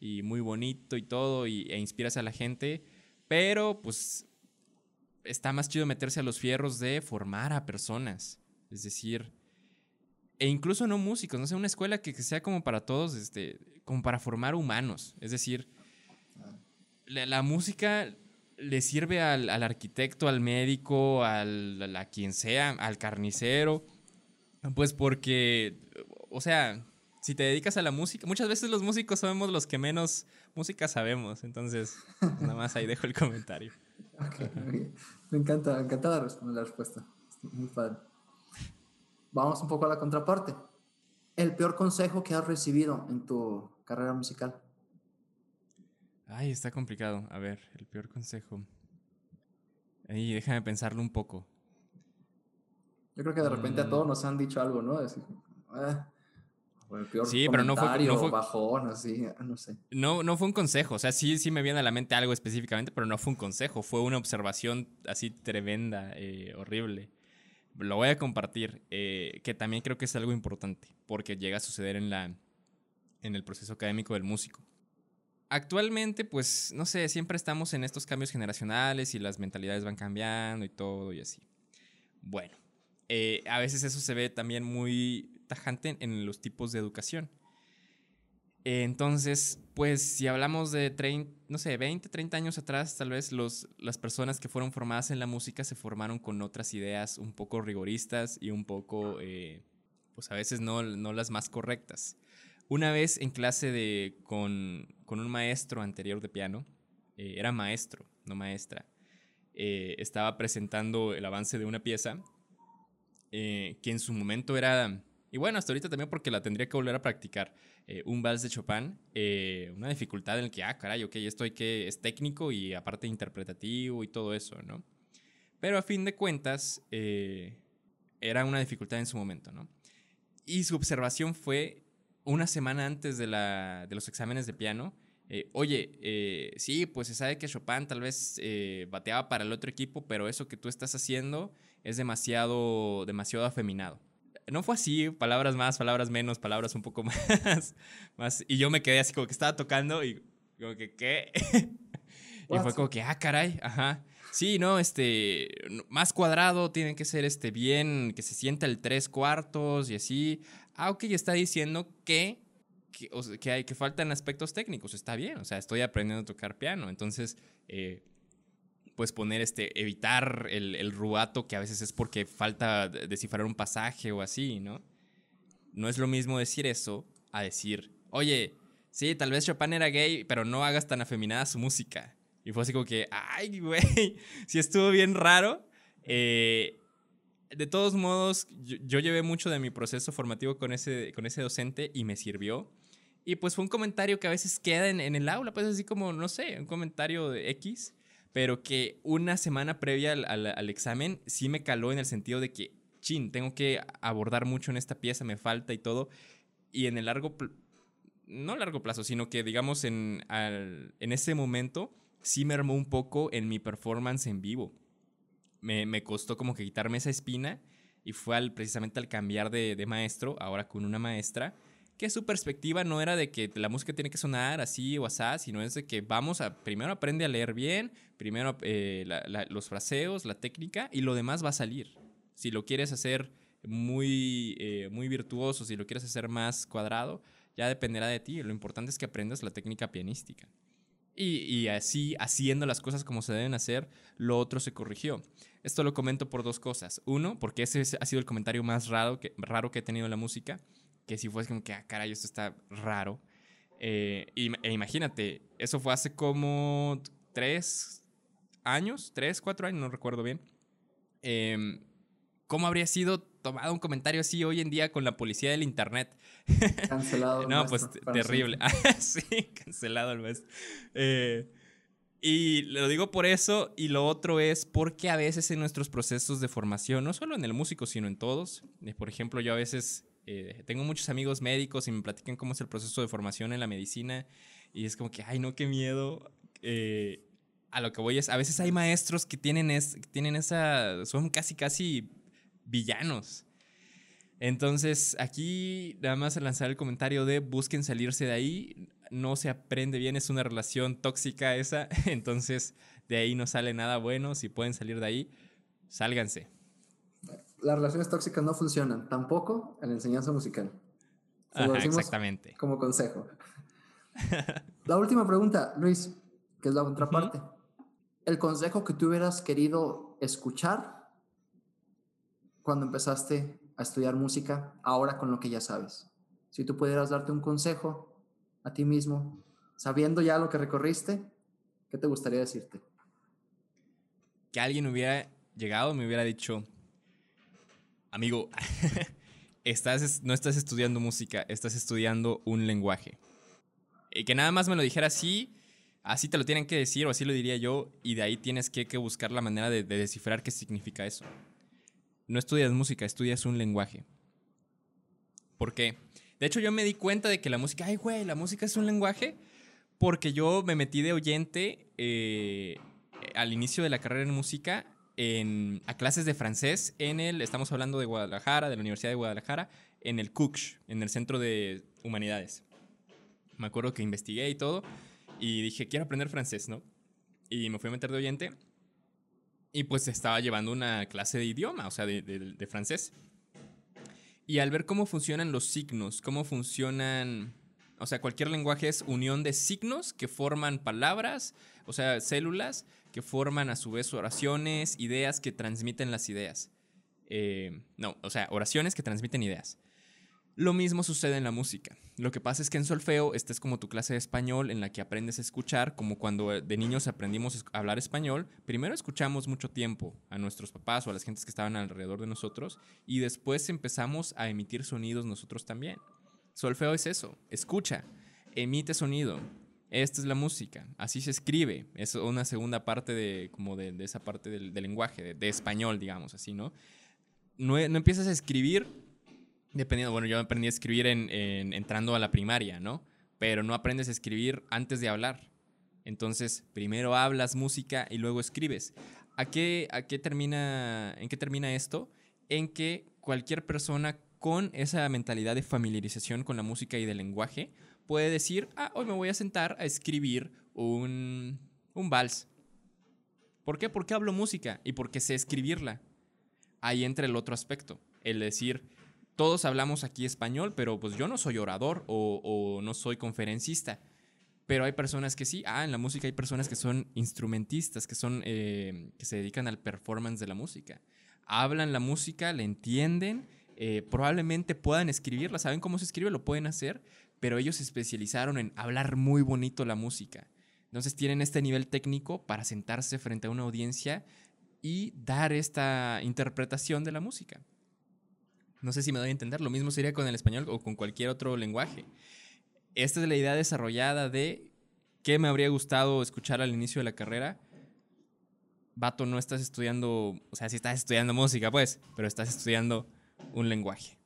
S3: y muy bonito y todo, y, e inspiras a la gente pero pues está más chido meterse a los fierros de formar a personas. Es decir, e incluso no músicos, no sé, una escuela que, sea como para todos, este, como para formar humanos. Es decir, la, la música le sirve al, al arquitecto, al médico, al, a quien sea, al carnicero, pues porque, o sea, si te dedicas a la música, muchas veces los músicos somos los que menos música sabemos, entonces pues nada más ahí dejo el comentario.
S4: Ok, ok. Me encanta, me encanta la, la respuesta. Muy padre. Vamos un poco a la contraparte. El peor consejo que has recibido en tu carrera musical.
S3: Ay, está complicado. A ver, el peor consejo. Ahí, déjame pensarlo un poco.
S4: Yo creo que de repente a
S3: Mm.
S4: todos nos han dicho algo, ¿no? Decir, ah, el peor
S3: Sí, pero no fue- no fue-
S4: bajón, así, no sé.
S3: No, no fue un consejo, o sea, sí, sí me viene a la mente algo específicamente, pero no fue un consejo, fue una observación así tremenda, eh, horrible. Lo voy a compartir, eh, que también creo que es algo importante, porque llega a suceder en, la, en el proceso académico del músico. Actualmente, pues, no sé, siempre estamos en estos cambios generacionales y las mentalidades van cambiando y todo y así. Bueno, eh, a veces eso se ve también muy tajante en los tipos de educación. Entonces, pues si hablamos de 30, no sé, 20, 30 años atrás, tal vez los, las personas que fueron formadas en la música se formaron con otras ideas un poco rigoristas y un poco, eh, pues a veces no, no las más correctas. Una vez en clase de, con, con un maestro anterior de piano, eh, era maestro, no maestra, eh, estaba presentando el avance de una pieza eh, que en su momento era, y bueno, hasta ahorita también porque la tendría que volver a practicar, eh, un vals de Chopin, eh, una dificultad en el que, ah, caray, ok, esto hay que, es técnico y aparte interpretativo y todo eso, ¿no? Pero a fin de cuentas, eh, era una dificultad en su momento, ¿no? Y su observación fue una semana antes de, la, de los exámenes de piano. eh, Oye, eh, sí, pues se sabe que Chopin tal vez eh, bateaba para el otro equipo, pero eso que tú estás haciendo es demasiado, demasiado afeminado. No fue así, palabras más, palabras menos, palabras un poco más, más. Y yo me quedé así como que estaba tocando y como que, ¿qué? y fue como que, ah, caray, ajá. Sí, no, este, más cuadrado, tiene que ser este bien, que se sienta el tres cuartos y así. Ah, ok, está diciendo que, que, o sea, que hay, que faltan aspectos técnicos, está bien, o sea, estoy aprendiendo a tocar piano, entonces, eh, pues poner este, evitar el, el rubato que a veces es porque falta de- descifrar un pasaje o así, ¿no? No es lo mismo decir eso a decir, oye, sí, tal vez Chopin era gay, pero no hagas tan afeminada su música. Y fue así como que, ay, güey, sí estuvo bien raro. Eh, de todos modos, yo, llevé mucho de mi proceso formativo con ese, con ese docente y me sirvió. Y pues fue un comentario que a veces queda en, el aula, pues así como, no sé, un comentario de X, pero que una semana previa al, examen sí me caló en el sentido de que, chin, tengo que abordar mucho en esta pieza, me falta y todo. Y en el largo, no largo plazo, sino que digamos en, al- en ese momento sí me armó un poco en mi performance en vivo. Me, me costó como que quitarme esa espina y fue al, precisamente al cambiar de, de maestro, ahora con una maestra, que su perspectiva no era de que la música tiene que sonar así o así, sino es de que vamos a, primero aprende a leer bien, primero eh, los fraseos, la técnica y lo demás va a salir. Si lo quieres hacer muy, eh, muy virtuoso, si lo quieres hacer más cuadrado, ya dependerá de ti. Lo importante es que aprendas la técnica pianística. Y, así, haciendo las cosas como se deben hacer, lo otro se corrigió. Esto lo comento por dos cosas. Uno, porque ese es- ha sido el comentario más raro que, raro que he tenido en la música, que si fue como que, ah, caray, esto está raro. Eh, e imagínate, eso fue hace como tres años, tres, cuatro años, no recuerdo bien. Em, ¿Cómo habría sido tomado un comentario así hoy en día con la policía del internet?
S4: Cancelado.
S3: No,
S4: maestro,
S3: pues te-
S4: para
S3: terrible. sí, cancelado el maestro. Eh, y lo digo por eso, y lo otro es porque a veces en nuestros procesos de formación, no solo en el músico, sino en todos, eh, por ejemplo, yo a veces eh, tengo muchos amigos médicos y me platican cómo es el proceso de formación en la medicina, y es como que, ay, no, qué miedo. Eh, a lo que voy es, a veces hay maestros que tienen, es, que tienen esa, son casi, casi villanos. Entonces, aquí nada más lanzar el comentario de busquen salirse de ahí. No se aprende bien, es una relación tóxica esa. Entonces, de ahí no sale nada bueno. Si pueden salir de ahí, sálganse.
S4: las relaciones tóxicas no funcionan, tampoco en la enseñanza musical.
S3: Ajá, exactamente.
S4: Como consejo. la última pregunta, Luis, que es la otra parte. El consejo que tú hubieras querido escuchar cuando empezaste a estudiar música, ahora con lo que ya sabes. Si tú pudieras darte un consejo a ti mismo, sabiendo ya lo que recorriste, ¿qué te gustaría decirte?
S3: Que alguien hubiera llegado y me hubiera dicho, amigo, estás, no estás estudiando música, estás estudiando un lenguaje. Y que nada más me lo dijera así, así te lo tienen que decir o así lo diría yo, y de ahí tienes que, buscar la manera de, de descifrar qué significa eso. No estudias música, estudias un lenguaje. ¿Por qué? De hecho, yo me di cuenta de que la música, ay, güey, la música es un lenguaje, porque yo me metí de oyente eh, al inicio de la carrera en música en, a clases de francés en el, estamos hablando de Guadalajara, de la Universidad de Guadalajara, en el CUCH, en el Centro de Humanidades. Me acuerdo que investigué y todo, y dije, quiero aprender francés, ¿no? Y me fui a meter de oyente, y pues estaba llevando una clase de idioma, o sea, de, de, francés. Y al ver cómo funcionan los signos, cómo funcionan, o sea, cualquier lenguaje es unión de signos que forman palabras, o sea, células que forman a su vez oraciones, ideas que transmiten las ideas. Eh, no, o sea, oraciones que transmiten ideas. Lo mismo sucede en la música. Lo que pasa es que en solfeo, esta es como tu clase de español en la que aprendes a escuchar, como cuando de niños aprendimos a hablar español. Primero escuchamos mucho tiempo a nuestros papás o a las gentes que estaban alrededor de nosotros y después empezamos a emitir sonidos nosotros también. Solfeo es eso, escucha, emite sonido. Esta es la música, así se escribe. Es una segunda parte de, como de, esa parte del, lenguaje, de, español, digamos así. ¿no? No empiezas a escribir dependiendo, bueno, yo aprendí a escribir en, en, entrando a la primaria, ¿no? Pero no aprendes a escribir antes de hablar. Entonces, primero hablas música y luego escribes. ¿A qué, a qué termina, ¿En qué termina esto? En que cualquier persona con esa mentalidad de familiarización con la música y del lenguaje puede decir, ah, hoy me voy a sentar a escribir un, un vals. ¿Por qué? Porque hablo música y porque sé escribirla. Ahí entra el otro aspecto, el decir, todos hablamos aquí español, pero pues yo no soy orador o, o, no soy conferencista. Pero hay personas que sí. Ah, en la música hay personas que son instrumentistas, que son eh, que se dedican al performance de la música. Hablan la música, la entienden, eh, probablemente puedan escribirla, saben cómo se escribe, lo pueden hacer, pero ellos se especializaron en hablar muy bonito la música. Entonces tienen este nivel técnico para sentarse frente a una audiencia y dar esta interpretación de la música. No sé si me doy a entender. Lo mismo sería con el español o con cualquier otro lenguaje. Esta es la idea desarrollada de qué me habría gustado escuchar al inicio de la carrera. Vato, no estás estudiando, o sea, sí estás estudiando música, pues, pero estás estudiando un lenguaje.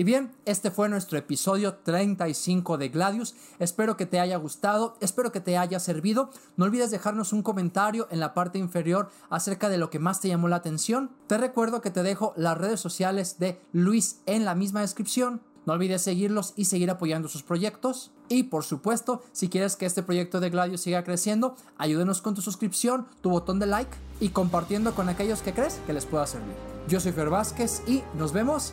S4: Y bien, este fue nuestro episodio 35 de Gladius. Espero que te haya gustado, espero que te haya servido. No olvides dejarnos un comentario en la parte inferior acerca de lo que más te llamó la atención. Te recuerdo que te dejo las redes sociales de Luis en la misma descripción. No olvides seguirlos y seguir apoyando sus proyectos. Y por supuesto, si quieres que este proyecto de Gladius siga creciendo, ayúdenos con tu suscripción, tu botón de like y compartiendo con aquellos que crees que les pueda servir. Yo soy Fer Vázquez y nos vemos